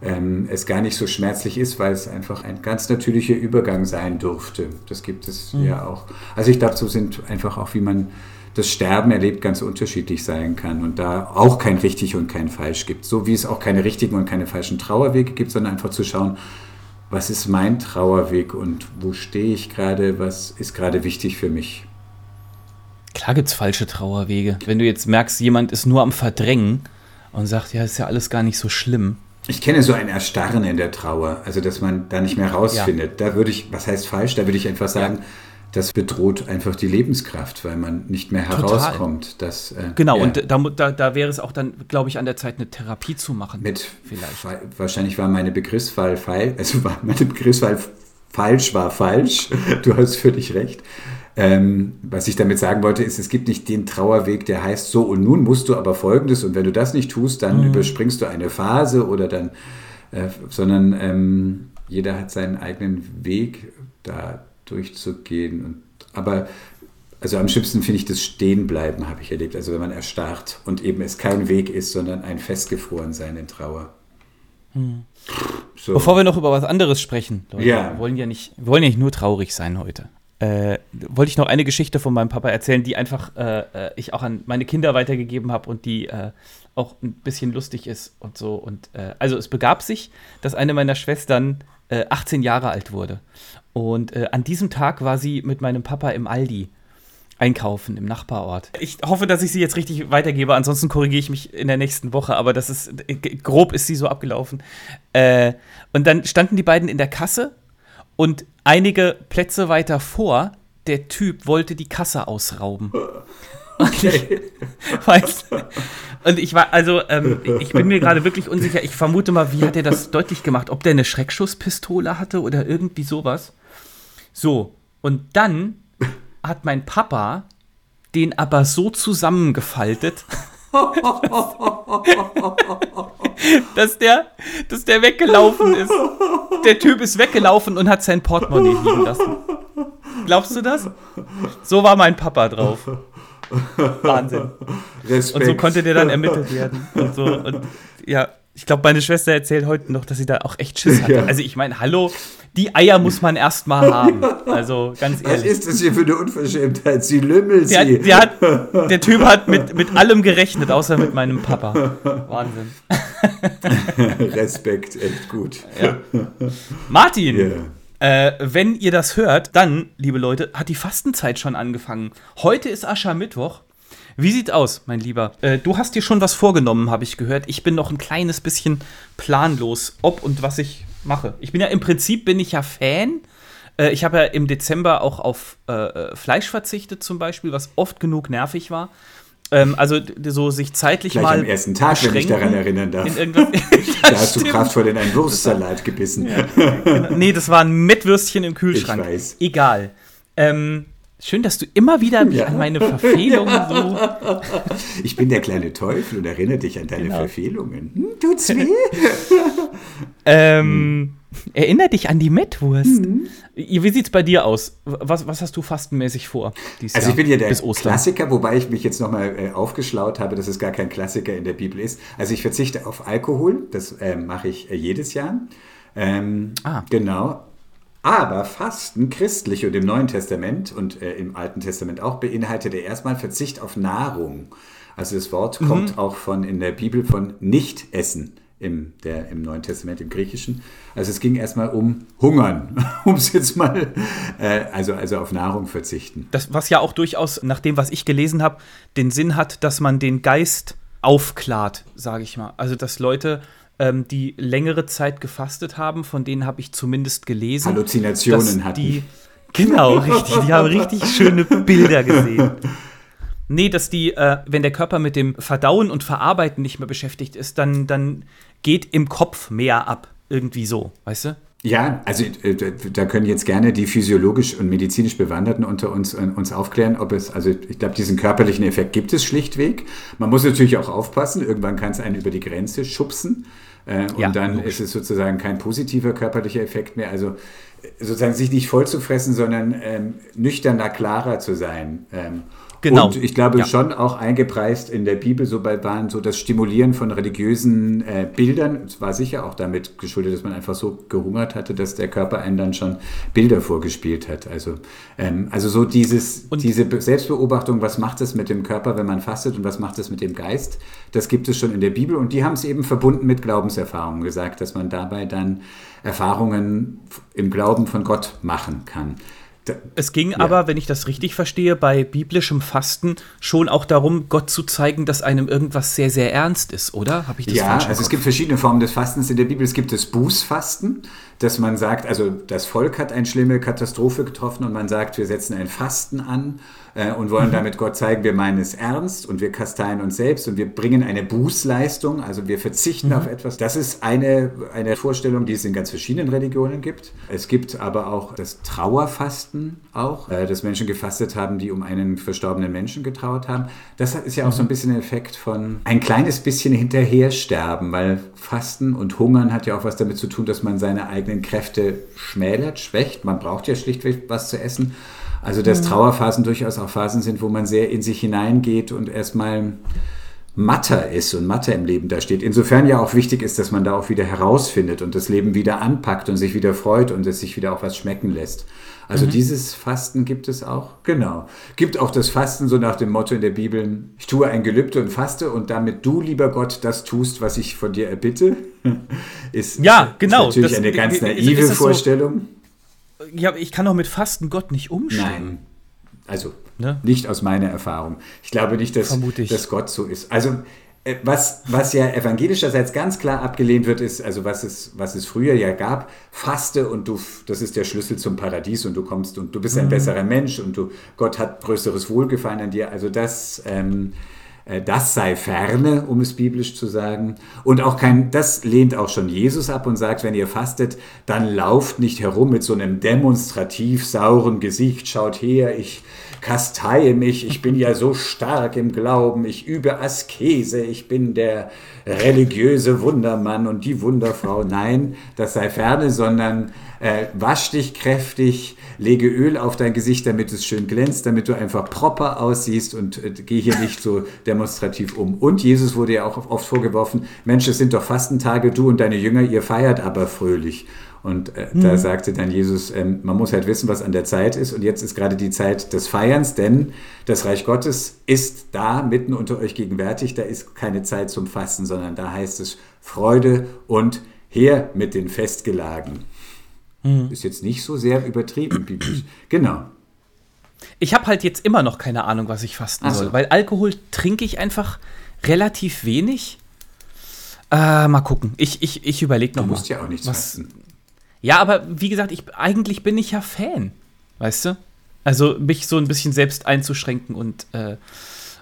ähm, es gar nicht so schmerzlich ist, weil es einfach ein ganz natürlicher Übergang sein durfte. Das gibt es mhm. ja auch. Also ich glaube, so sind einfach auch, wie man das Sterben erlebt, ganz unterschiedlich sein kann und da auch kein richtig und kein falsch gibt. So wie es auch keine richtigen und keine falschen Trauerwege gibt, sondern einfach zu schauen, was ist mein Trauerweg und wo stehe ich gerade, was ist gerade wichtig für mich. Klar gibt es falsche Trauerwege. Wenn du jetzt merkst, jemand ist nur am Verdrängen und sagt, ja, ist ja alles gar nicht so schlimm, ich kenne so ein Erstarren in der Trauer, also dass man da nicht mehr rausfindet. Ja. Da würde ich, was heißt falsch? Da würde ich einfach sagen, ja. das bedroht einfach die Lebenskraft, weil man nicht mehr herauskommt. Dass, äh, genau, ja. und da, da, da, wäre es auch dann, glaube ich, an der Zeit, eine Therapie zu machen. Mit vielleicht. Wahrscheinlich war meine Begriffswahl falsch, also war meine Begriffswahl falsch war falsch. Du hast völlig recht. Ähm, was ich damit sagen wollte, ist, es gibt nicht den Trauerweg, der heißt so und nun musst du aber folgendes und wenn du das nicht tust, dann mhm. überspringst du eine Phase oder dann, äh, sondern ähm, jeder hat seinen eigenen Weg, da durchzugehen. Und, aber also am schlimmsten finde ich das Stehenbleiben, habe ich erlebt. Also wenn man erstarrt und eben es kein Weg ist, sondern ein Festgefrorensein in Trauer. Mhm. So. Bevor wir noch über was anderes sprechen, Leute, ja. wir wollen ja nicht, wir wollen ja nicht nur traurig sein heute äh, wollte ich noch eine Geschichte von meinem Papa erzählen, die einfach äh, äh ich auch an meine Kinder weitergegeben habe und die äh, auch ein bisschen lustig ist und so. Und äh, also es begab sich, dass eine meiner Schwestern 18 äh, Jahre alt wurde. Und an diesem Tag war sie mit meinem Papa im Aldi einkaufen im Nachbarort. Ich hoffe, dass ich sie jetzt richtig weitergebe, ansonsten korrigiere ich mich in der nächsten Woche, aber das ist grob ist sie so abgelaufen. und dann standen die beiden in der Kasse und einige Plätze weiter vor, der Typ wollte die Kasse ausrauben. Okay. Weißt, und ich war, also, ähm, ich bin mir gerade wirklich unsicher. Ich vermute mal, wie hat er das deutlich gemacht? Ob der eine Schreckschusspistole hatte oder irgendwie sowas. So, und dann hat mein Papa den aber so zusammengefaltet, dass der, dass der weggelaufen ist. Der Typ ist weggelaufen und hat sein Portemonnaie liegen lassen. Glaubst du das? So war mein Papa drauf. Wahnsinn. Respekt. Und so konnte der dann ermittelt werden. Und so, und ja, ich glaube, meine Schwester erzählt heute noch, dass sie da auch echt Schiss hatte. Ja. Also ich meine, hallo, die Eier muss man erst mal haben. Also ganz ehrlich. Was ist das hier für eine Unverschämtheit? Sie lümmelt der, sie. Der, hat, der Typ hat mit, mit allem gerechnet, außer mit meinem Papa. Wahnsinn. Respekt, echt gut. Ja. Martin, yeah. Äh, wenn ihr das hört, dann, liebe Leute, hat die Fastenzeit schon angefangen. Heute ist Aschermittwoch. Wie sieht's aus, mein Lieber? Äh, du hast dir schon was vorgenommen, habe ich gehört. Ich bin noch ein kleines bisschen planlos, ob und was ich mache. Ich bin ja im Prinzip bin ich ja Fan. Äh, ich habe ja im Dezember auch auf äh, äh, Fleisch verzichtet zum Beispiel, was oft genug nervig war. Ähm, also so sich zeitlich Gleich mal. am ersten Tag, wenn ich daran erinnern darf. da hast du kraftvoll in einen Wurstsalat gebissen. Ja, genau. Nee, das war ein Mettwürstchen im Kühlschrank. Ich weiß. Egal. Ähm, schön, dass du immer wieder mich ja. an meine Verfehlungen so. Ich bin der kleine Teufel und erinnere dich an deine genau. Verfehlungen. Hm, tut's weh? ähm. Erinner dich an die Mettwurst. Mhm. Wie sieht's bei dir aus? Was, was hast du fastenmäßig vor? also ich bin ja der Klassiker, wobei ich mich jetzt nochmal äh, aufgeschlaut habe, dass es gar kein Klassiker in der Bibel ist. Also ich verzichte auf Alkohol, das äh, mache ich äh, jedes Jahr. Ähm, ah. Genau. Aber Fasten, christlich und im Neuen Testament und äh, im Alten Testament auch, beinhaltet er erstmal Verzicht auf Nahrung. Also das Wort mhm. kommt auch von in der Bibel von Nicht-Essen im, der, im Neuen Testament, im Griechischen. Also es ging erstmal um Hungern, um es jetzt mal, äh, also, also auf Nahrung verzichten. Das, was ja auch durchaus, nach dem, was ich gelesen habe, den Sinn hat, dass man den Geist aufklart, sage ich mal. Also dass Leute, ähm, die längere Zeit gefastet haben, von denen habe ich zumindest gelesen. Halluzinationen hatten. Die, genau, richtig. Die haben richtig schöne Bilder gesehen. Nee, dass die, äh, wenn der Körper mit dem Verdauen und Verarbeiten nicht mehr beschäftigt ist, dann, dann geht im Kopf mehr ab. Irgendwie so, weißt du? Ja, also äh, da können jetzt gerne die physiologisch und medizinisch Bewanderten unter uns, äh, uns aufklären, ob es, also ich glaube, diesen körperlichen Effekt gibt es schlichtweg. Man muss natürlich auch aufpassen, irgendwann kann es einen über die Grenze schubsen. Äh, und ja, dann logisch. ist es sozusagen kein positiver körperlicher Effekt mehr. Also sozusagen sich nicht voll zu fressen, sondern ähm, nüchterner, klarer zu sein. Ähm, Genau. Und ich glaube ja. schon auch eingepreist in der Bibel so bei waren so das Stimulieren von religiösen äh, Bildern. Es war sicher auch damit geschuldet, dass man einfach so gehungert hatte, dass der Körper einem dann schon Bilder vorgespielt hat. Also, ähm, also so dieses, und diese Selbstbeobachtung, was macht es mit dem Körper, wenn man fastet und was macht es mit dem Geist, das gibt es schon in der Bibel. Und die haben es eben verbunden mit Glaubenserfahrungen gesagt, dass man dabei dann Erfahrungen im Glauben von Gott machen kann. Es ging ja. aber, wenn ich das richtig verstehe, bei biblischem Fasten schon auch darum, Gott zu zeigen, dass einem irgendwas sehr, sehr ernst ist, oder? Habe ich das Ja, also es gibt verschiedene Formen des Fastens in der Bibel. Es gibt das Bußfasten, dass man sagt, also das Volk hat eine schlimme Katastrophe getroffen und man sagt, wir setzen ein Fasten an äh, und wollen mhm. damit Gott zeigen, wir meinen es ernst und wir kasteien uns selbst und wir bringen eine Bußleistung, also wir verzichten mhm. auf etwas. Das ist eine, eine Vorstellung, die es in ganz verschiedenen Religionen gibt. Es gibt aber auch das Trauerfasten auch, äh, dass Menschen gefastet haben, die um einen verstorbenen Menschen getrauert haben. Das ist ja auch so ein mhm. bisschen ein Effekt von ein kleines bisschen hinterher sterben, weil Fasten und Hungern hat ja auch was damit zu tun, dass man seine eigenen Kräfte schmälert, schwächt. Man braucht ja schlichtweg was zu essen. Also dass mhm. Trauerphasen durchaus auch Phasen sind, wo man sehr in sich hineingeht und erstmal matter ist und matter im Leben da steht. Insofern ja auch wichtig ist, dass man da auch wieder herausfindet und das Leben wieder anpackt und sich wieder freut und es sich wieder auch was schmecken lässt. Also mhm. dieses Fasten gibt es auch. Genau. Gibt auch das Fasten so nach dem Motto in der Bibel, ich tue ein Gelübde und faste und damit du, lieber Gott, das tust, was ich von dir erbitte. ist, ja, genau. Ist natürlich das, eine ganz naive ist, ist Vorstellung. So ja, ich kann doch mit Fasten Gott nicht umstimmen. Nein. Also ne? nicht aus meiner Erfahrung. Ich glaube nicht, dass, dass Gott so ist. Also äh, was, was ja evangelischerseits ganz klar abgelehnt wird, ist, also was es, was es früher ja gab, faste und du, das ist der Schlüssel zum Paradies und du kommst und du bist ein mhm. besserer Mensch und du, Gott hat größeres Wohlgefallen an dir. Also das, ähm, äh, das sei ferne, um es biblisch zu sagen. Und auch kein, das lehnt auch schon Jesus ab und sagt, wenn ihr fastet, dann lauft nicht herum mit so einem demonstrativ sauren Gesicht, schaut her, ich kasteie mich, ich bin ja so stark im Glauben, ich übe Askese, ich bin der religiöse Wundermann und die Wunderfrau. Nein, das sei ferne, sondern äh, wasch dich kräftig, lege Öl auf dein Gesicht, damit es schön glänzt, damit du einfach proper aussiehst und äh, geh hier nicht so demonstrativ um. Und Jesus wurde ja auch oft vorgeworfen, Mensch, es sind doch Fastentage, du und deine Jünger, ihr feiert aber fröhlich. Und äh, mhm. da sagte dann Jesus, ähm, man muss halt wissen, was an der Zeit ist. Und jetzt ist gerade die Zeit des Feierns, denn das Reich Gottes ist da mitten unter euch gegenwärtig. Da ist keine Zeit zum Fasten, sondern da heißt es Freude und her mit den Festgelagen. Mhm. Ist jetzt nicht so sehr übertrieben, biblisch. Genau. Ich habe halt jetzt immer noch keine Ahnung, was ich fasten so. soll, weil Alkohol trinke ich einfach relativ wenig. Äh, mal gucken. Ich, ich, ich überlege noch du mal. Musst ja auch nichts was, fasten. Ja, aber wie gesagt, ich, eigentlich bin ich ja Fan. Weißt du? Also mich so ein bisschen selbst einzuschränken und äh,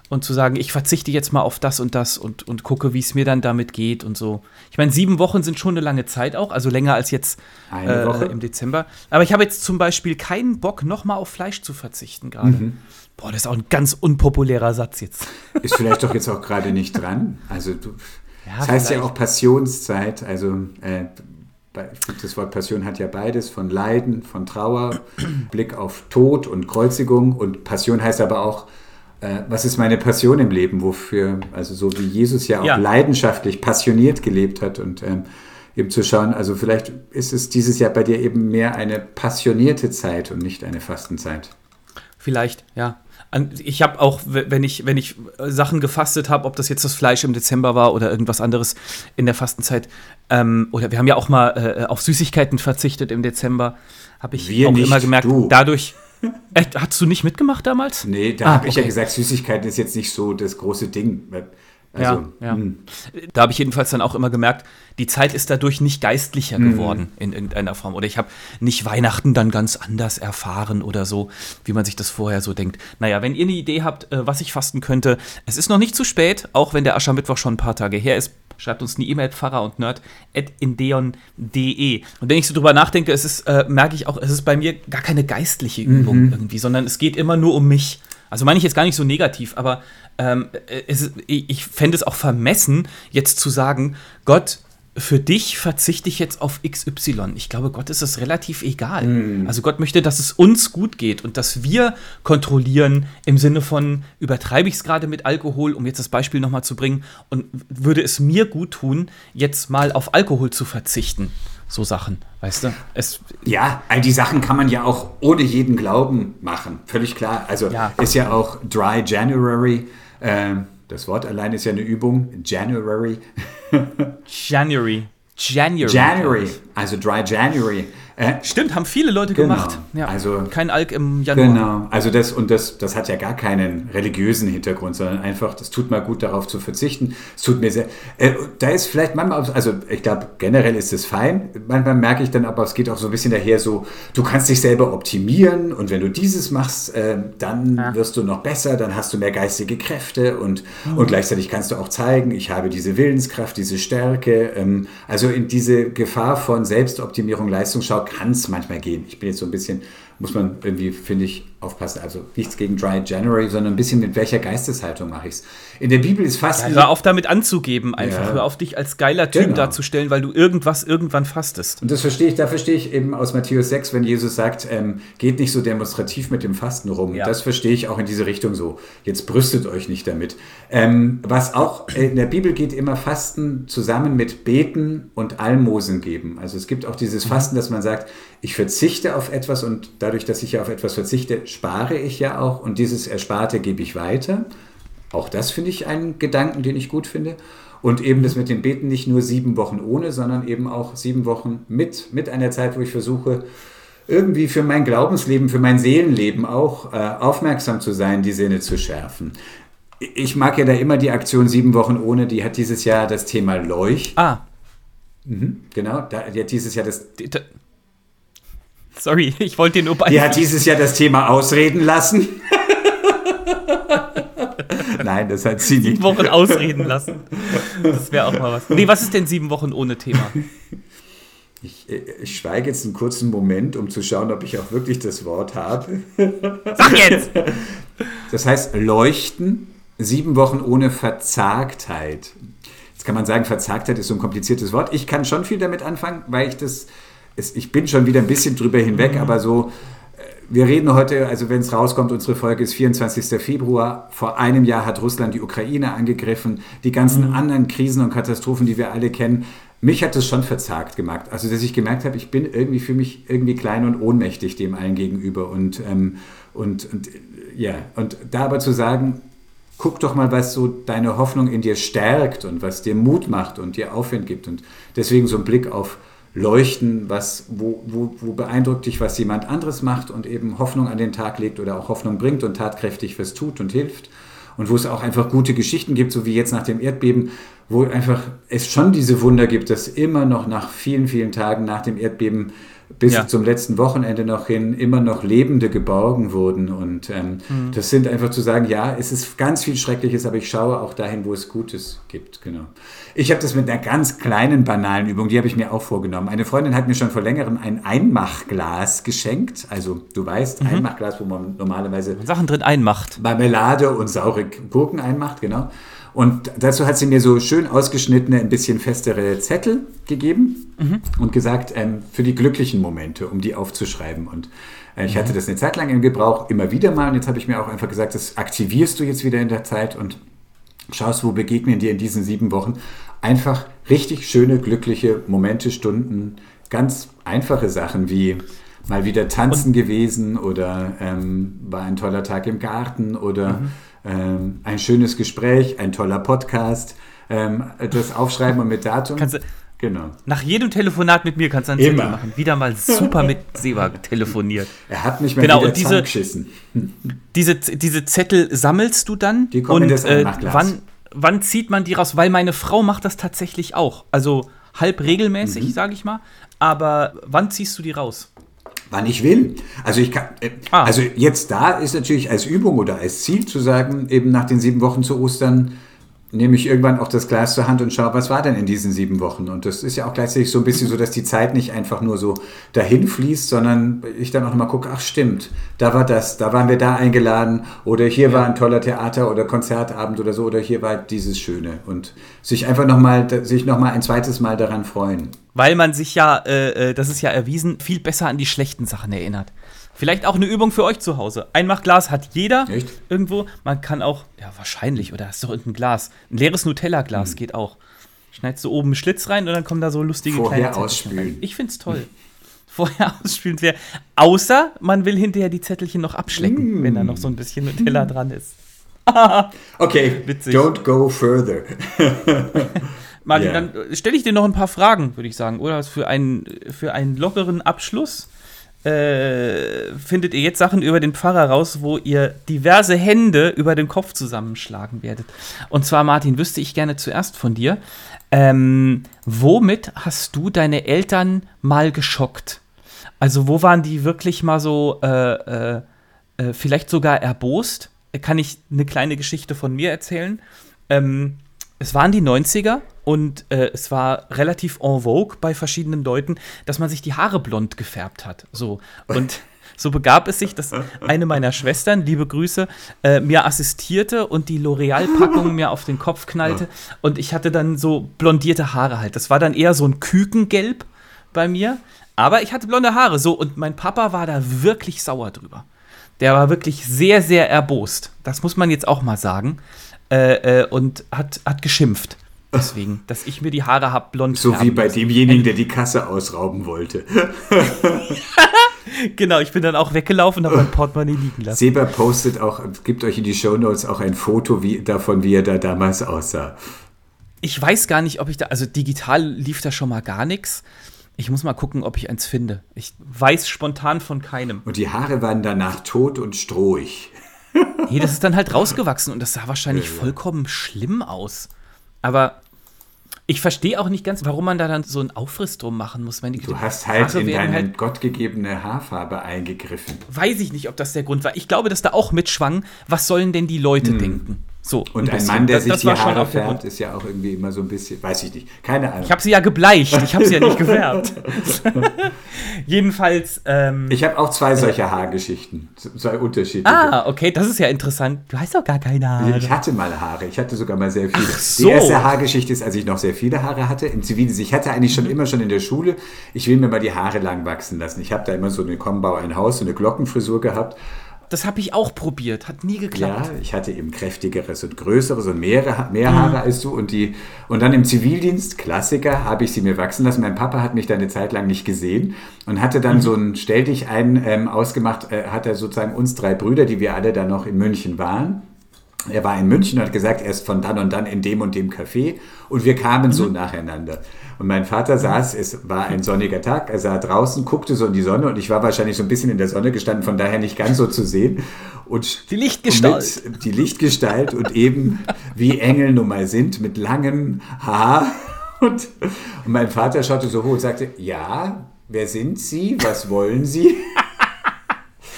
und zu sagen, ich verzichte jetzt mal auf das und das und, und gucke, wie es mir dann damit geht und so. Ich meine, sieben Wochen sind schon eine lange Zeit auch, also länger als jetzt äh, im Dezember. Aber ich habe jetzt zum Beispiel keinen Bock, nochmal auf Fleisch zu verzichten gerade. Mhm. Boah, das ist auch ein ganz unpopulärer Satz jetzt. Ist vielleicht doch jetzt auch gerade nicht dran. Also du, ja, das heißt vielleicht. ja auch Passionszeit, also äh, das Wort Passion hat ja beides, von Leiden, von Trauer, Blick auf Tod und Kreuzigung. Und Passion heißt aber auch äh, was ist meine Passion im Leben, wofür, also so wie Jesus ja auch ja. leidenschaftlich, passioniert gelebt hat und ähm, eben zu schauen, also vielleicht ist es dieses Jahr bei dir eben mehr eine passionierte Zeit und nicht eine Fastenzeit. Vielleicht, ja. Ich habe auch, wenn ich, wenn ich Sachen gefastet habe, ob das jetzt das Fleisch im Dezember war oder irgendwas anderes in der Fastenzeit, ähm, oder wir haben ja auch mal äh, auf Süßigkeiten verzichtet im Dezember, habe ich wir auch nicht, immer gemerkt, du. dadurch, Echt? Hast du nicht mitgemacht damals? Nee, da ah, habe ich okay. ja gesagt, Süßigkeiten ist jetzt nicht so das große Ding. Also, ja, ja. Hm. Da habe ich jedenfalls dann auch immer gemerkt, die Zeit ist dadurch nicht geistlicher mhm. geworden in irgendeiner Form. Oder ich habe nicht Weihnachten dann ganz anders erfahren oder so, wie man sich das vorher so denkt. Naja, wenn ihr eine Idee habt, äh, was ich fasten könnte, es ist noch nicht zu spät, auch wenn der Aschermittwoch schon ein paar Tage her ist. Schreibt uns eine E-Mail, Pfarrer und Nerd, at indeon.de. Und wenn ich so drüber nachdenke, es ist, äh, merke ich auch, es ist bei mir gar keine geistliche Übung mhm. irgendwie, sondern es geht immer nur um mich. Also meine ich jetzt gar nicht so negativ, aber ähm, es, ich fände es auch vermessen, jetzt zu sagen, Gott, für dich verzichte ich jetzt auf XY. Ich glaube, Gott ist es relativ egal. Mm. Also Gott möchte, dass es uns gut geht und dass wir kontrollieren im Sinne von, übertreibe ich es gerade mit Alkohol, um jetzt das Beispiel nochmal zu bringen, und würde es mir gut tun, jetzt mal auf Alkohol zu verzichten. So Sachen, weißt du? Es ja, all die Sachen kann man ja auch ohne jeden Glauben machen, völlig klar. Also ja. ist ja auch Dry January. Äh, das Wort allein ist ja eine Übung. January. January. January. January. Also Dry January. Äh, Stimmt, haben viele Leute genau. gemacht. Ja, also, Kein Alk im Januar. Genau, also das und das, das hat ja gar keinen religiösen Hintergrund, sondern einfach, das tut mal gut, darauf zu verzichten. Es tut mir sehr. Äh, da ist vielleicht manchmal, also ich glaube, generell ist es fein. Manchmal merke ich dann aber, es geht auch so ein bisschen daher so, du kannst dich selber optimieren und wenn du dieses machst, äh, dann ja. wirst du noch besser, dann hast du mehr geistige Kräfte und, mhm. und gleichzeitig kannst du auch zeigen, ich habe diese Willenskraft, diese Stärke. Ähm, also in diese Gefahr von Selbstoptimierung, Leistungsschau kann es manchmal gehen. Ich bin jetzt so ein bisschen, muss man irgendwie, finde ich, aufpassen. Also nichts gegen Dry January, sondern ein bisschen mit welcher Geisteshaltung mache ich es. In der Bibel ist fast. Ja, hör auf damit anzugeben, einfach. Ja. Hör auf dich als geiler Typ genau. darzustellen, weil du irgendwas irgendwann fastest. Und das verstehe ich, da verstehe ich eben aus Matthäus 6, wenn Jesus sagt, ähm, geht nicht so demonstrativ mit dem Fasten rum. Ja. Das verstehe ich auch in diese Richtung so. Jetzt brüstet euch nicht damit. Ähm, was auch in der Bibel geht immer Fasten zusammen mit Beten und Almosen geben. Also es gibt auch dieses mhm. Fasten, dass man sagt, ich verzichte auf etwas und dadurch, dass ich ja auf etwas verzichte, spare ich ja auch und dieses Ersparte gebe ich weiter. Auch das finde ich einen Gedanken, den ich gut finde. Und eben das mit dem Beten nicht nur sieben Wochen ohne, sondern eben auch sieben Wochen mit, mit einer Zeit, wo ich versuche, irgendwie für mein Glaubensleben, für mein Seelenleben auch äh, aufmerksam zu sein, die Sinne zu schärfen. Ich mag ja da immer die Aktion Sieben Wochen ohne, die hat dieses Jahr das Thema Leuch. Ah. Mhm, genau, da, die hat dieses Jahr das. Sorry, ich wollte dir nur bei. Die hat dieses Jahr das Thema ausreden lassen. Nein, das hat sie nicht. Sieben Wochen ausreden lassen. Das wäre auch mal was. Nee, was ist denn sieben Wochen ohne Thema? Ich, äh, ich, schweige jetzt einen kurzen Moment, um zu schauen, ob ich auch wirklich das Wort habe. Sag jetzt! Das heißt Leuchten, sieben Wochen ohne Verzagtheit. Jetzt kann man sagen, Verzagtheit ist so ein kompliziertes Wort. Ich kann schon viel damit anfangen, weil ich das, ich bin schon wieder ein bisschen drüber hinweg, mhm. aber so wir reden heute, also wenn es rauskommt, unsere Folge ist 24. Februar. Vor einem Jahr hat Russland die Ukraine angegriffen. Die ganzen mhm. anderen Krisen und Katastrophen, die wir alle kennen. Mich hat das schon verzagt gemacht. Also, dass ich gemerkt habe, ich bin irgendwie für mich irgendwie klein und ohnmächtig dem allen gegenüber. Und, ähm, und, und ja, und da aber zu sagen, guck doch mal, was so deine Hoffnung in dir stärkt und was dir Mut macht und dir Aufwind gibt. Und deswegen so ein Blick auf leuchten, was, wo, wo, wo beeindruckt dich, was jemand anderes macht und eben Hoffnung an den Tag legt oder auch Hoffnung bringt und tatkräftig was tut und hilft. Und wo es auch einfach gute Geschichten gibt, so wie jetzt nach dem Erdbeben, wo einfach es schon diese Wunder gibt, dass immer noch nach vielen, vielen Tagen nach dem Erdbeben bis ja. zum letzten Wochenende noch hin immer noch Lebende geborgen wurden. Und ähm, mhm. das sind einfach zu sagen, ja, es ist ganz viel Schreckliches, aber ich schaue auch dahin, wo es Gutes gibt. Genau. Ich habe das mit einer ganz kleinen, banalen Übung, die habe ich mir auch vorgenommen. Eine Freundin hat mir schon vor längerem ein Einmachglas geschenkt. Also du weißt, mhm. Einmachglas, wo man normalerweise Sachen drin einmacht. Marmelade und saure Gurken einmacht, genau. Und dazu hat sie mir so schön ausgeschnittene, ein bisschen festere Zettel gegeben mhm. und gesagt, ähm, für die glücklichen Momente, um die aufzuschreiben. Und äh, ich mhm. hatte das eine Zeit lang im Gebrauch, immer wieder mal. Und jetzt habe ich mir auch einfach gesagt, das aktivierst du jetzt wieder in der Zeit und schaust, wo begegnen dir in diesen sieben Wochen einfach richtig schöne, glückliche Momente, Stunden, ganz einfache Sachen wie mal wieder tanzen und gewesen oder ähm, war ein toller Tag im Garten oder mhm ähm, ein schönes Gespräch, ein toller Podcast, ähm, das Aufschreiben und mit Datum. Kannst du, genau. Nach jedem Telefonat mit mir kannst du einen Zettel machen. Wieder mal super mit Seba telefoniert. Er hat mich mal genau, wieder und diese, geschissen. Diese, diese Zettel sammelst du dann? Die kommen und, in das äh, wann, wann zieht man die raus? Weil meine Frau macht das tatsächlich auch. Also halb regelmäßig, mhm. sage ich mal. Aber wann ziehst du die raus? Wann ich will. Also ich kann, äh, ah. also jetzt da ist natürlich als Übung oder als Ziel zu sagen, eben nach den sieben Wochen zu Ostern nehme ich irgendwann auch das Glas zur Hand und schaue, was war denn in diesen sieben Wochen? Und das ist ja auch gleichzeitig so ein bisschen so, dass die Zeit nicht einfach nur so dahin fließt, sondern ich dann auch nochmal gucke, ach stimmt, da war das, da waren wir da eingeladen oder hier ja. war ein toller Theater- oder Konzertabend oder so oder hier war dieses Schöne und sich einfach nochmal, sich nochmal ein zweites Mal daran freuen. Weil man sich ja, äh, äh, das ist ja erwiesen, viel besser an die schlechten Sachen erinnert. Vielleicht auch eine Übung für euch zu Hause. Einmachglas hat jeder Echt? irgendwo. Man kann auch, ja, wahrscheinlich, oder hast du irgendein Glas? Ein leeres Nutella-Glas hm. geht auch. Schneidest du oben einen Schlitz rein und dann kommen da so lustige Vorher kleine ausspülen. Rein. Ich find's toll. Hm. Vorher ausspülen wäre. Außer man will hinterher die Zettelchen noch abschlecken, mm. wenn da noch so ein bisschen Nutella dran ist. okay, Witzig. don't go further. Martin, yeah. dann stelle ich dir noch ein paar Fragen, würde ich sagen, oder? Für einen, für einen lockeren Abschluss äh, findet ihr jetzt Sachen über den Pfarrer raus, wo ihr diverse Hände über den Kopf zusammenschlagen werdet. Und zwar, Martin, wüsste ich gerne zuerst von dir. Ähm, womit hast du deine Eltern mal geschockt? Also, wo waren die wirklich mal so, äh, äh, äh vielleicht sogar erbost? Kann ich eine kleine Geschichte von mir erzählen? Ähm, es waren die 90er und äh, es war relativ en vogue bei verschiedenen Leuten, dass man sich die Haare blond gefärbt hat. So. Und so begab es sich, dass eine meiner Schwestern, liebe Grüße, äh, mir assistierte und die L'Oreal-Packung mir auf den Kopf knallte. Und ich hatte dann so blondierte Haare halt. Das war dann eher so ein Kükengelb bei mir. Aber ich hatte blonde Haare. So, und mein Papa war da wirklich sauer drüber. Der war wirklich sehr, sehr erbost. Das muss man jetzt auch mal sagen äh, äh, und hat, hat geschimpft. Deswegen, dass ich mir die Haare habe blond So wie bei demjenigen, der die Kasse ausrauben wollte. genau, ich bin dann auch weggelaufen und habe mein Portemonnaie liegen lassen. Seba postet auch, gibt euch in die Shownotes auch ein Foto wie, davon, wie er da damals aussah. Ich weiß gar nicht, ob ich da, also digital lief da schon mal gar nichts. Ich muss mal gucken, ob ich eins finde. Ich weiß spontan von keinem. Und die Haare waren danach tot und strohig. Nee, das ist dann halt rausgewachsen und das sah wahrscheinlich Ja, ja. vollkommen schlimm aus. Aber ich verstehe auch nicht ganz, warum man da dann so einen Aufriss drum machen muss. Wenn die Du hast halt Haare in deine halt, gottgegebene Haarfarbe eingegriffen. weiß ich nicht, ob das der Grund war. Ich glaube, dass da auch mitschwang, was sollen denn die Leute denken? So. Und ein bisschen. Mann, der Das- sich das die Haare färbt, ist ja auch irgendwie immer so ein bisschen, weiß ich nicht, keine Ahnung. Ich habe sie ja gebleicht, ich habe sie ja nicht gefärbt. Jedenfalls, ähm, Ich habe auch zwei solche Haargeschichten, zwei unterschiedliche. ah, okay, das ist ja interessant. Du hast doch gar keine Haare. Ich hatte mal Haare, ich hatte sogar mal sehr viele. Ach so. Die erste Haargeschichte ist, als ich noch sehr viele Haare hatte, im Zivildienst. Ich hatte eigentlich Mhm. schon immer schon in der Schule, ich will mir mal die Haare lang wachsen lassen. Ich habe da immer so eine Kommbau ein Haus, so eine Glockenfrisur gehabt. Das habe ich auch probiert, hat nie geklappt. Ja, ich hatte eben kräftigeres und größeres und mehrere, mehr Mhm. Haare als du. Und, die, und dann im Zivildienst, Klassiker, habe ich sie mir wachsen lassen. Mein Papa hat mich da eine Zeit lang nicht gesehen und hatte Mhm. dann so ein Stell dich ein ähm, ausgemacht, äh, hat er sozusagen uns drei Brüder, die wir alle dann noch in München waren. Er war in München und hat gesagt, er ist von dann und dann in dem und dem Café und wir kamen so nacheinander. Und mein Vater saß, es war ein sonniger Tag, er sah draußen, guckte so in die Sonne und ich war wahrscheinlich so ein bisschen in der Sonne gestanden, von daher nicht ganz so zu sehen. Und Die Lichtgestalt. Mit, die Lichtgestalt und eben wie Engel nun mal sind, mit langem Haar. Und, und mein Vater schaute so hoch und sagte, ja, wer sind Sie? Was wollen Sie?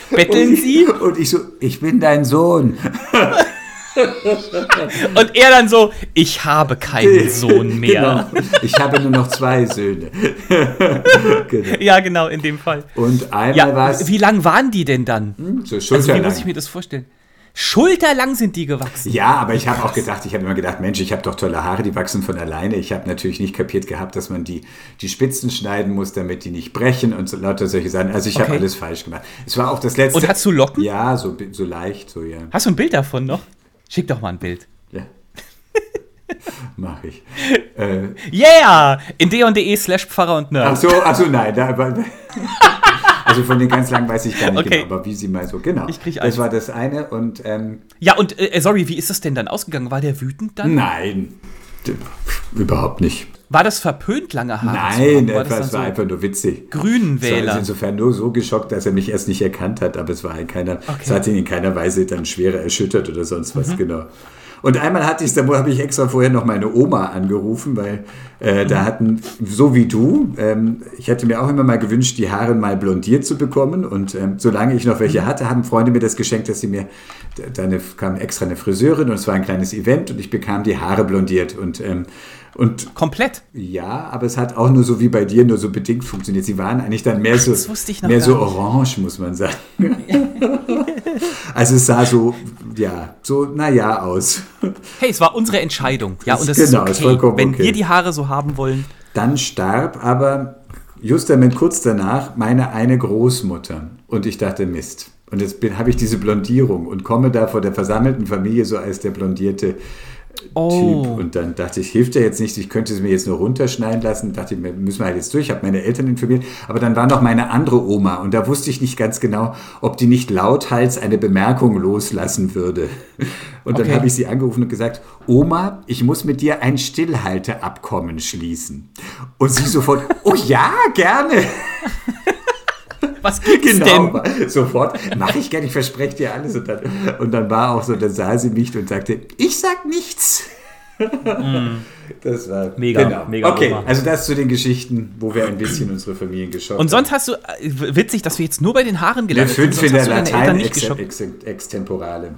Betteln und ich, sie? Und ich so, ich bin dein Sohn. Und er dann so, ich habe keinen Sohn mehr. Genau. Ich habe nur noch zwei Söhne. genau. Ja, genau, in dem Fall. Und einmal Ja, war es wie lang waren die denn dann? so Also wie muss ich mir das vorstellen? Schulterlang sind die gewachsen. Ja, aber ich habe auch gedacht, ich habe immer gedacht, Mensch, ich habe doch tolle Haare, die wachsen von alleine. Ich habe natürlich nicht kapiert gehabt, dass man die, die Spitzen schneiden muss, damit die nicht brechen und so lauter solche Sachen. Also ich habe Okay. alles falsch gemacht. Es war auch das letzte. Und hast du Locken? Ja, so, so leicht, so ja. Hast du ein Bild davon noch? Schick doch mal ein Bild. ja. Mach ich. Äh, Yeah! In d.de slash Pfarrer und ach Nerd. so, ach so, nein. Da, also von den ganz langen weiß ich gar nicht Okay. genau, aber wie sie mal so, genau. Ich krieg das eins. war das eine und ähm, Ja, und äh, sorry, wie ist das denn dann ausgegangen? War der wütend dann? nein, überhaupt nicht. War das verpönt, lange Haare? zu Nein, haben? War das war, so einfach nur witzig. Grünenwähler? Es war insofern nur so geschockt, dass er mich erst nicht erkannt hat, aber es war in keiner, es hat ihn in keiner Weise dann schwerer erschüttert oder sonst was, Mhm. genau. Und einmal hatte ich da habe ich extra vorher noch meine Oma angerufen, weil äh, Mhm. da hatten, so wie du, ähm, ich hätte mir auch immer mal gewünscht, die Haare mal blondiert zu bekommen. Und ähm, solange ich noch welche Mhm. hatte, haben Freunde mir das geschenkt, dass sie mir, da da eine, kam extra eine Friseurin und es war ein kleines Event und ich bekam die Haare blondiert. Und, ähm, und Komplett. ja, aber es hat auch nur so wie bei dir nur so bedingt funktioniert. Sie waren eigentlich dann mehr so, mehr so orange, muss man sagen. also es sah so, ja, so, naja, aus. Hey, es war unsere Entscheidung. Ja, und das genau, ist okay. Wenn okay. wir die Haare so haben wollen. Dann starb aber justament kurz danach meine eine Großmutter. Und ich dachte, Mist. Und jetzt habe ich diese Blondierung und komme da vor der versammelten Familie so als der blondierte Oh. Typ. Und dann dachte ich, hilft ja jetzt nicht, ich könnte es mir jetzt nur runterschneiden lassen. Dachte ich, müssen wir halt jetzt durch. Ich habe meine Eltern informiert. Aber dann war noch meine andere Oma und da wusste ich nicht ganz genau, ob die nicht lauthals eine Bemerkung loslassen würde. Und dann Okay. habe ich sie angerufen und gesagt, Oma, ich muss mit dir ein Stillhalteabkommen schließen. Und sie sofort, oh ja, gerne. Was gibt's Genau, denn? sofort. Mache ich gerne, ich verspreche dir alles. Und dann, und dann war auch so, dann sah sie mich und sagte, ich sag nichts. Das war Mm. Mega, genau. mega Okay, Oma. also das zu den Geschichten, wo wir ein bisschen unsere Familien geschockt Und sonst hast du, äh, witzig, dass wir jetzt nur bei den Haaren haben. Gelandet sind. fünf in der Latein nicht ex, geschockt. ex, Extemporale.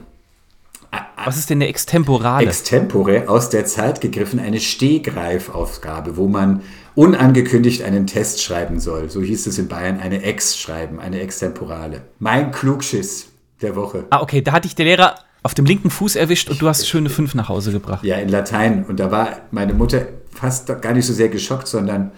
Was ist denn eine Extemporale? Extempore aus der Zeit gegriffen, eine Stehgreifaufgabe, wo man unangekündigt einen Test schreiben soll. So hieß es in Bayern, eine Ex schreiben, eine Extemporale. Mein Klugschiss der Woche. ah, okay, da hat dich der Lehrer auf dem linken Fuß erwischt und du hast schöne fünf nach Hause gebracht. Ja, in Latein. Und da war meine Mutter fast gar nicht so sehr geschockt, sondern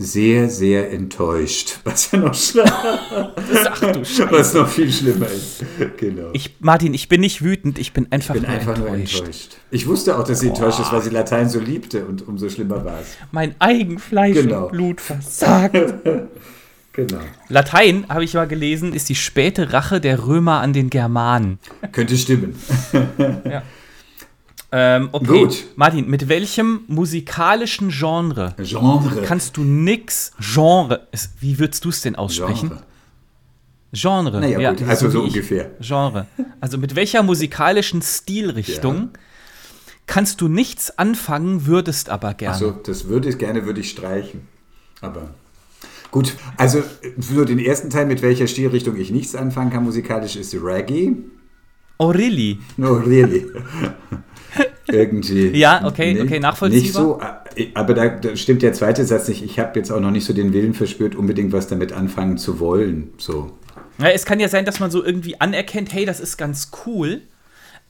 sehr, sehr enttäuscht. Was ja noch, schl- Ach du Scheiße. was noch viel schlimmer ist. Genau. Ich, Martin, ich bin nicht wütend, ich bin einfach, bin nur, einfach nur enttäuscht. enttäuscht. Ich wusste auch, dass sie enttäuscht ist, weil sie Latein so liebte und umso schlimmer war es. Mein Eigenfleisch Genau. und Blut versagt. Genau. Latein, habe ich mal gelesen, ist die späte Rache der Römer an den Germanen. Könnte stimmen. Ähm, okay, Gut. Martin, mit welchem musikalischen Genre Genre. kannst du nix Genre, wie würdest du es denn aussprechen? Genre. Genre. Naja, ja, also so ungefähr. Genre. Also mit welcher musikalischen Stilrichtung Ja. kannst du nichts anfangen, würdest aber gerne? Also das würde ich gerne, würde ich streichen. Aber gut, also für den ersten Teil, mit welcher Stilrichtung ich nichts anfangen kann musikalisch, ist Reggae. Oh, really? No, really. Irgendwie. Ja, okay, okay, nachvollziehbar. Nicht so, äh, aber da, da stimmt der zweite Satz nicht. Ich habe jetzt auch noch nicht so den Willen verspürt, unbedingt was damit anfangen zu wollen. So. Ja, es kann ja sein, dass man so irgendwie anerkennt, hey, das ist ganz cool,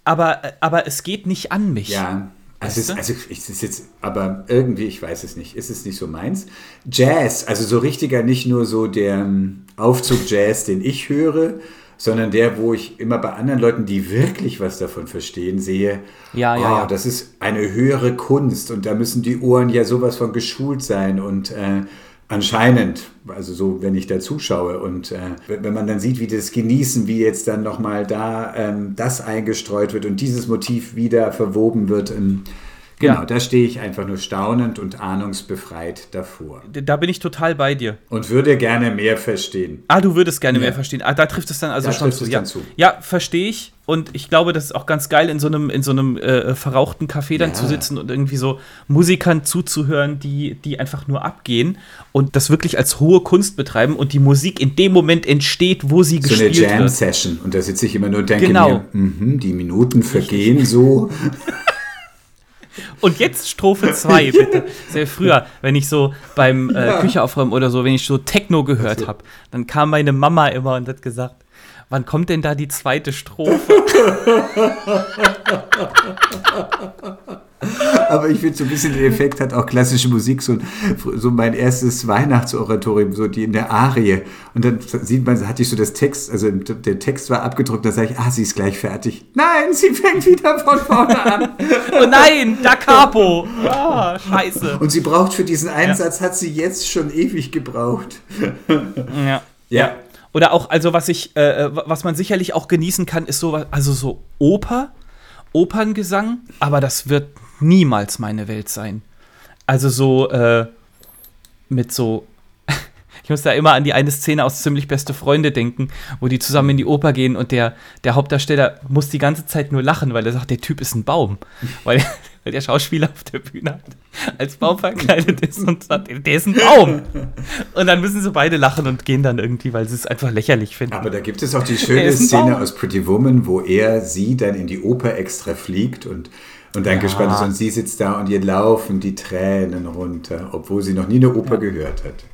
aber, aber es geht nicht an mich. Ja. Also, du? also es ist jetzt, aber irgendwie, ich weiß es nicht, ist es nicht so meins. Jazz, also so richtiger, nicht nur so der ähm, Aufzug Jazz, den ich höre, sondern der, wo ich immer bei anderen Leuten, die wirklich was davon verstehen, sehe, Ja, ja, oh, ja. das ist eine höhere Kunst und da müssen die Ohren ja sowas von geschult sein und äh, anscheinend, also so, wenn ich da zuschaue und äh, wenn man dann sieht, wie das genießen, wie jetzt dann nochmal da ähm, das eingestreut wird und dieses Motiv wieder verwoben wird, ähm, genau, Ja. da stehe ich einfach nur staunend und ahnungsbefreit davor Da bin ich total bei dir. und würde gerne mehr verstehen. Ah, du würdest gerne Ja. mehr verstehen. Ah, da trifft es dann also Da schon trifft zu. es Ja, dann zu. ja verstehe ich. Und ich glaube, das ist auch ganz geil, in so einem, in so einem äh, verrauchten Café dann Ja. zu sitzen und irgendwie so Musikern zuzuhören, die, die einfach nur abgehen und das wirklich als hohe Kunst betreiben und die Musik in dem Moment entsteht, wo sie So eine gespielt wird. Jam-Session und da sitze ich immer nur und denke Genau. mir, mhm, die Minuten vergehen so. Und jetzt Strophe 2, bitte. Sehr früher, wenn ich so beim äh, Küche aufräumen oder so, wenn ich so Techno gehört habe, dann kam meine Mama immer und hat gesagt, wann kommt denn da die zweite Strophe? Aber ich finde, so ein bisschen den Effekt hat auch klassische Musik, so, so mein erstes Weihnachtsoratorium, so die in der Arie. Und dann sieht man, hatte ich so das Text, also der Text war abgedruckt, da sage ich, ah, sie ist gleich fertig. Nein, sie fängt wieder von vorne an. Oh nein, da Capo! Ah, scheiße. Und sie braucht für diesen Ja. Einsatz, hat sie jetzt schon ewig gebraucht. Ja. Ja. Oder auch, also was ich, äh, was man sicherlich auch genießen kann, ist so, also so Oper, Operngesang, aber das wird niemals meine Welt sein. Also so äh, mit so, ich muss da immer an die eine Szene aus Ziemlich beste Freunde denken, wo die zusammen in die Oper gehen und der, der Hauptdarsteller muss die ganze Zeit nur lachen, weil er sagt, der Typ ist ein Baum. Weil, weil der Schauspieler auf der Bühne hat, als Baum verkleidet ist und sagt, der ist ein Baum. Und dann müssen sie beide lachen und gehen dann irgendwie, weil sie es einfach lächerlich finden. Aber da gibt es auch die schöne Szene Baum. aus Pretty Woman, wo er sie dann in die Oper extra fliegt und, und dann Ja. gespannt ist und sie sitzt da und ihr laufen die Tränen runter, obwohl sie noch nie eine Oper gehört hat.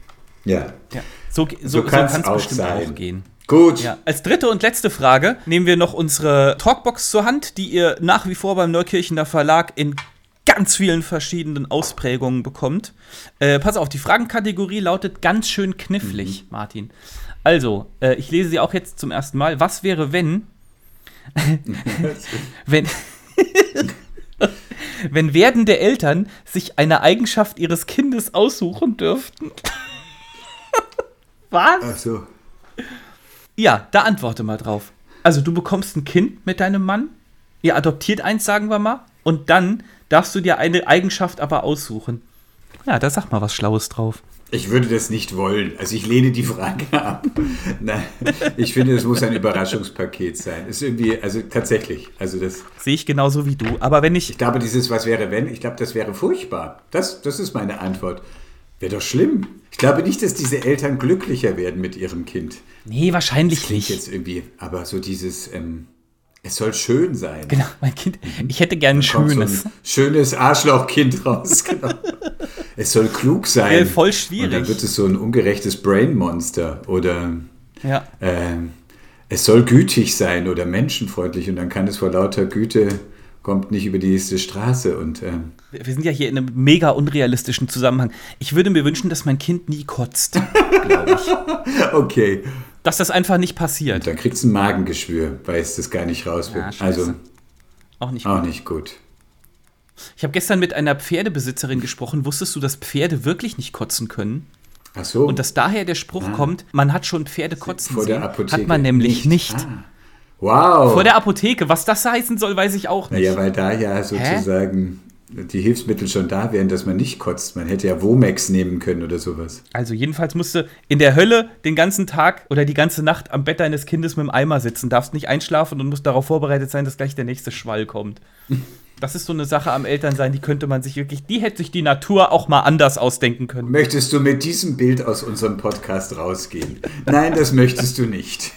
Ja. Ja. So, so, So kann es auch bestimmt sein. auch gehen. Gut. Ja. Als dritte und letzte Frage nehmen wir noch unsere Talkbox zur Hand, die ihr nach wie vor beim Neukirchener Verlag in ganz vielen verschiedenen Ausprägungen bekommt. Äh, pass auf, die Fragenkategorie lautet ganz schön knifflig, Martin. Also, äh, ich lese sie auch jetzt zum ersten Mal. Was wäre, wenn, wenn, wenn werdende Eltern sich eine Eigenschaft ihres Kindes aussuchen dürften? Was? Ach so. Ja, da antworte mal drauf. Also du bekommst ein Kind mit deinem Mann, ihr adoptiert eins, sagen wir mal, und dann darfst du dir eine Eigenschaft aber aussuchen. Ja, da sag mal was Schlaues drauf. Ich würde das nicht wollen. Also ich lehne die Frage ab. Nein, ich finde, es muss ein Überraschungspaket sein. Ist irgendwie, also tatsächlich, also das, Sehe ich genauso wie du. Aber wenn ich. ich glaube, dieses Was wäre wenn, ich glaube, das wäre furchtbar. Das, das ist meine Antwort. Wäre doch schlimm. Ich glaube nicht, dass diese Eltern glücklicher werden mit ihrem Kind. Nee, wahrscheinlich Klingt nicht. jetzt irgendwie, aber so dieses, ähm, es soll schön sein. Genau, mein Kind. Ich hätte gern ein schönes. So ein schönes Arschlochkind raus. Genau. es soll klug sein. Wäre voll Und schwierig. dann wird es so ein ungerechtes Brain-Monster. Oder Ja. ähm, es soll gütig sein oder menschenfreundlich. Und dann kann es vor lauter Güte, kommt nicht über die nächste Straße. Und ähm, Wir sind ja hier in einem mega unrealistischen Zusammenhang. Ich würde mir wünschen, dass mein Kind nie kotzt. glaube ich. okay. Dass das einfach nicht passiert. Dann kriegt es ein Magengeschwür, weil es das gar nicht raus will. Ja, also Auch nicht auch gut. nicht gut. Ich habe gestern mit einer Pferdebesitzerin gesprochen. Wusstest du, dass Pferde wirklich nicht kotzen können? Ach so. Und dass daher der Spruch kommt, man hat schon Pferde kotzen Ah. vor der sehen. Apotheke. Hat man nämlich nicht. Ah. Wow. Vor der Apotheke. Was das heißen soll, weiß ich auch nicht. Naja, weil da ja sozusagen die Hilfsmittel schon da wären, dass man nicht kotzt. Man hätte ja Womex nehmen können oder sowas. Also jedenfalls musst du in der Hölle den ganzen Tag oder die ganze Nacht am Bett deines Kindes mit dem Eimer sitzen, darfst nicht einschlafen und musst darauf vorbereitet sein, dass gleich der nächste Schwall kommt. Das ist so eine Sache am Elternsein, die könnte man sich wirklich, die hätte sich die Natur auch mal anders ausdenken können. Möchtest du mit diesem Bild aus unserem Podcast rausgehen? Nein, das möchtest du nicht.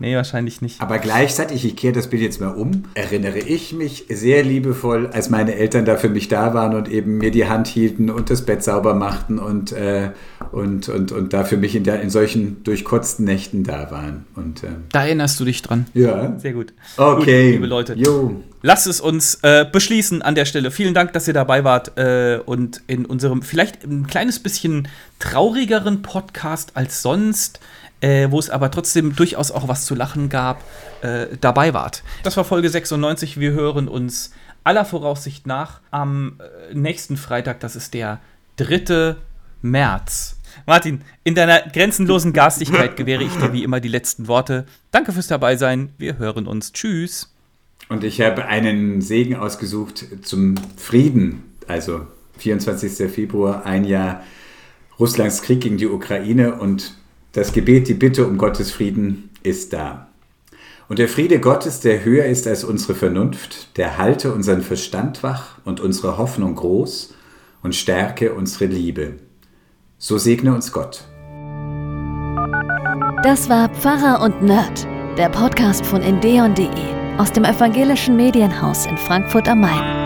nee, wahrscheinlich nicht. Aber gleichzeitig, ich kehre das Bild jetzt mal um, erinnere ich mich sehr liebevoll, als meine Eltern da für mich da waren und eben mir die Hand hielten und das Bett sauber machten und, äh, und, und, und da für mich in, der, in solchen durchkotzten Nächten da waren. Und, äh, da erinnerst du dich dran. Ja. Sehr gut. Okay. Gut, liebe Leute. Jo. Lasst es uns äh, beschließen an der Stelle. Vielen Dank, dass ihr dabei wart äh, und in unserem vielleicht ein kleines bisschen traurigeren Podcast als sonst äh, wo es aber trotzdem durchaus auch was zu lachen gab, äh, dabei wart. Das war Folge 96. Wir hören uns aller Voraussicht nach am äh, nächsten Freitag. Das ist der 3. März. Martin, in deiner grenzenlosen Garstigkeit gewähre ich dir wie immer die letzten Worte. Danke fürs Dabeisein. Wir hören uns. Tschüss. Und ich habe einen Segen ausgesucht zum Frieden. Also 24. Februar, ein Jahr Russlands Krieg gegen die Ukraine und das Gebet, die Bitte um Gottes Frieden ist da. Und der Friede Gottes, der höher ist als unsere Vernunft, der halte unseren Verstand wach und unsere Hoffnung groß und stärke unsere Liebe. So segne uns Gott. Das war Pfarrer und Nerd, der Podcast von endeon.de aus dem evangelischen Medienhaus in Frankfurt am Main.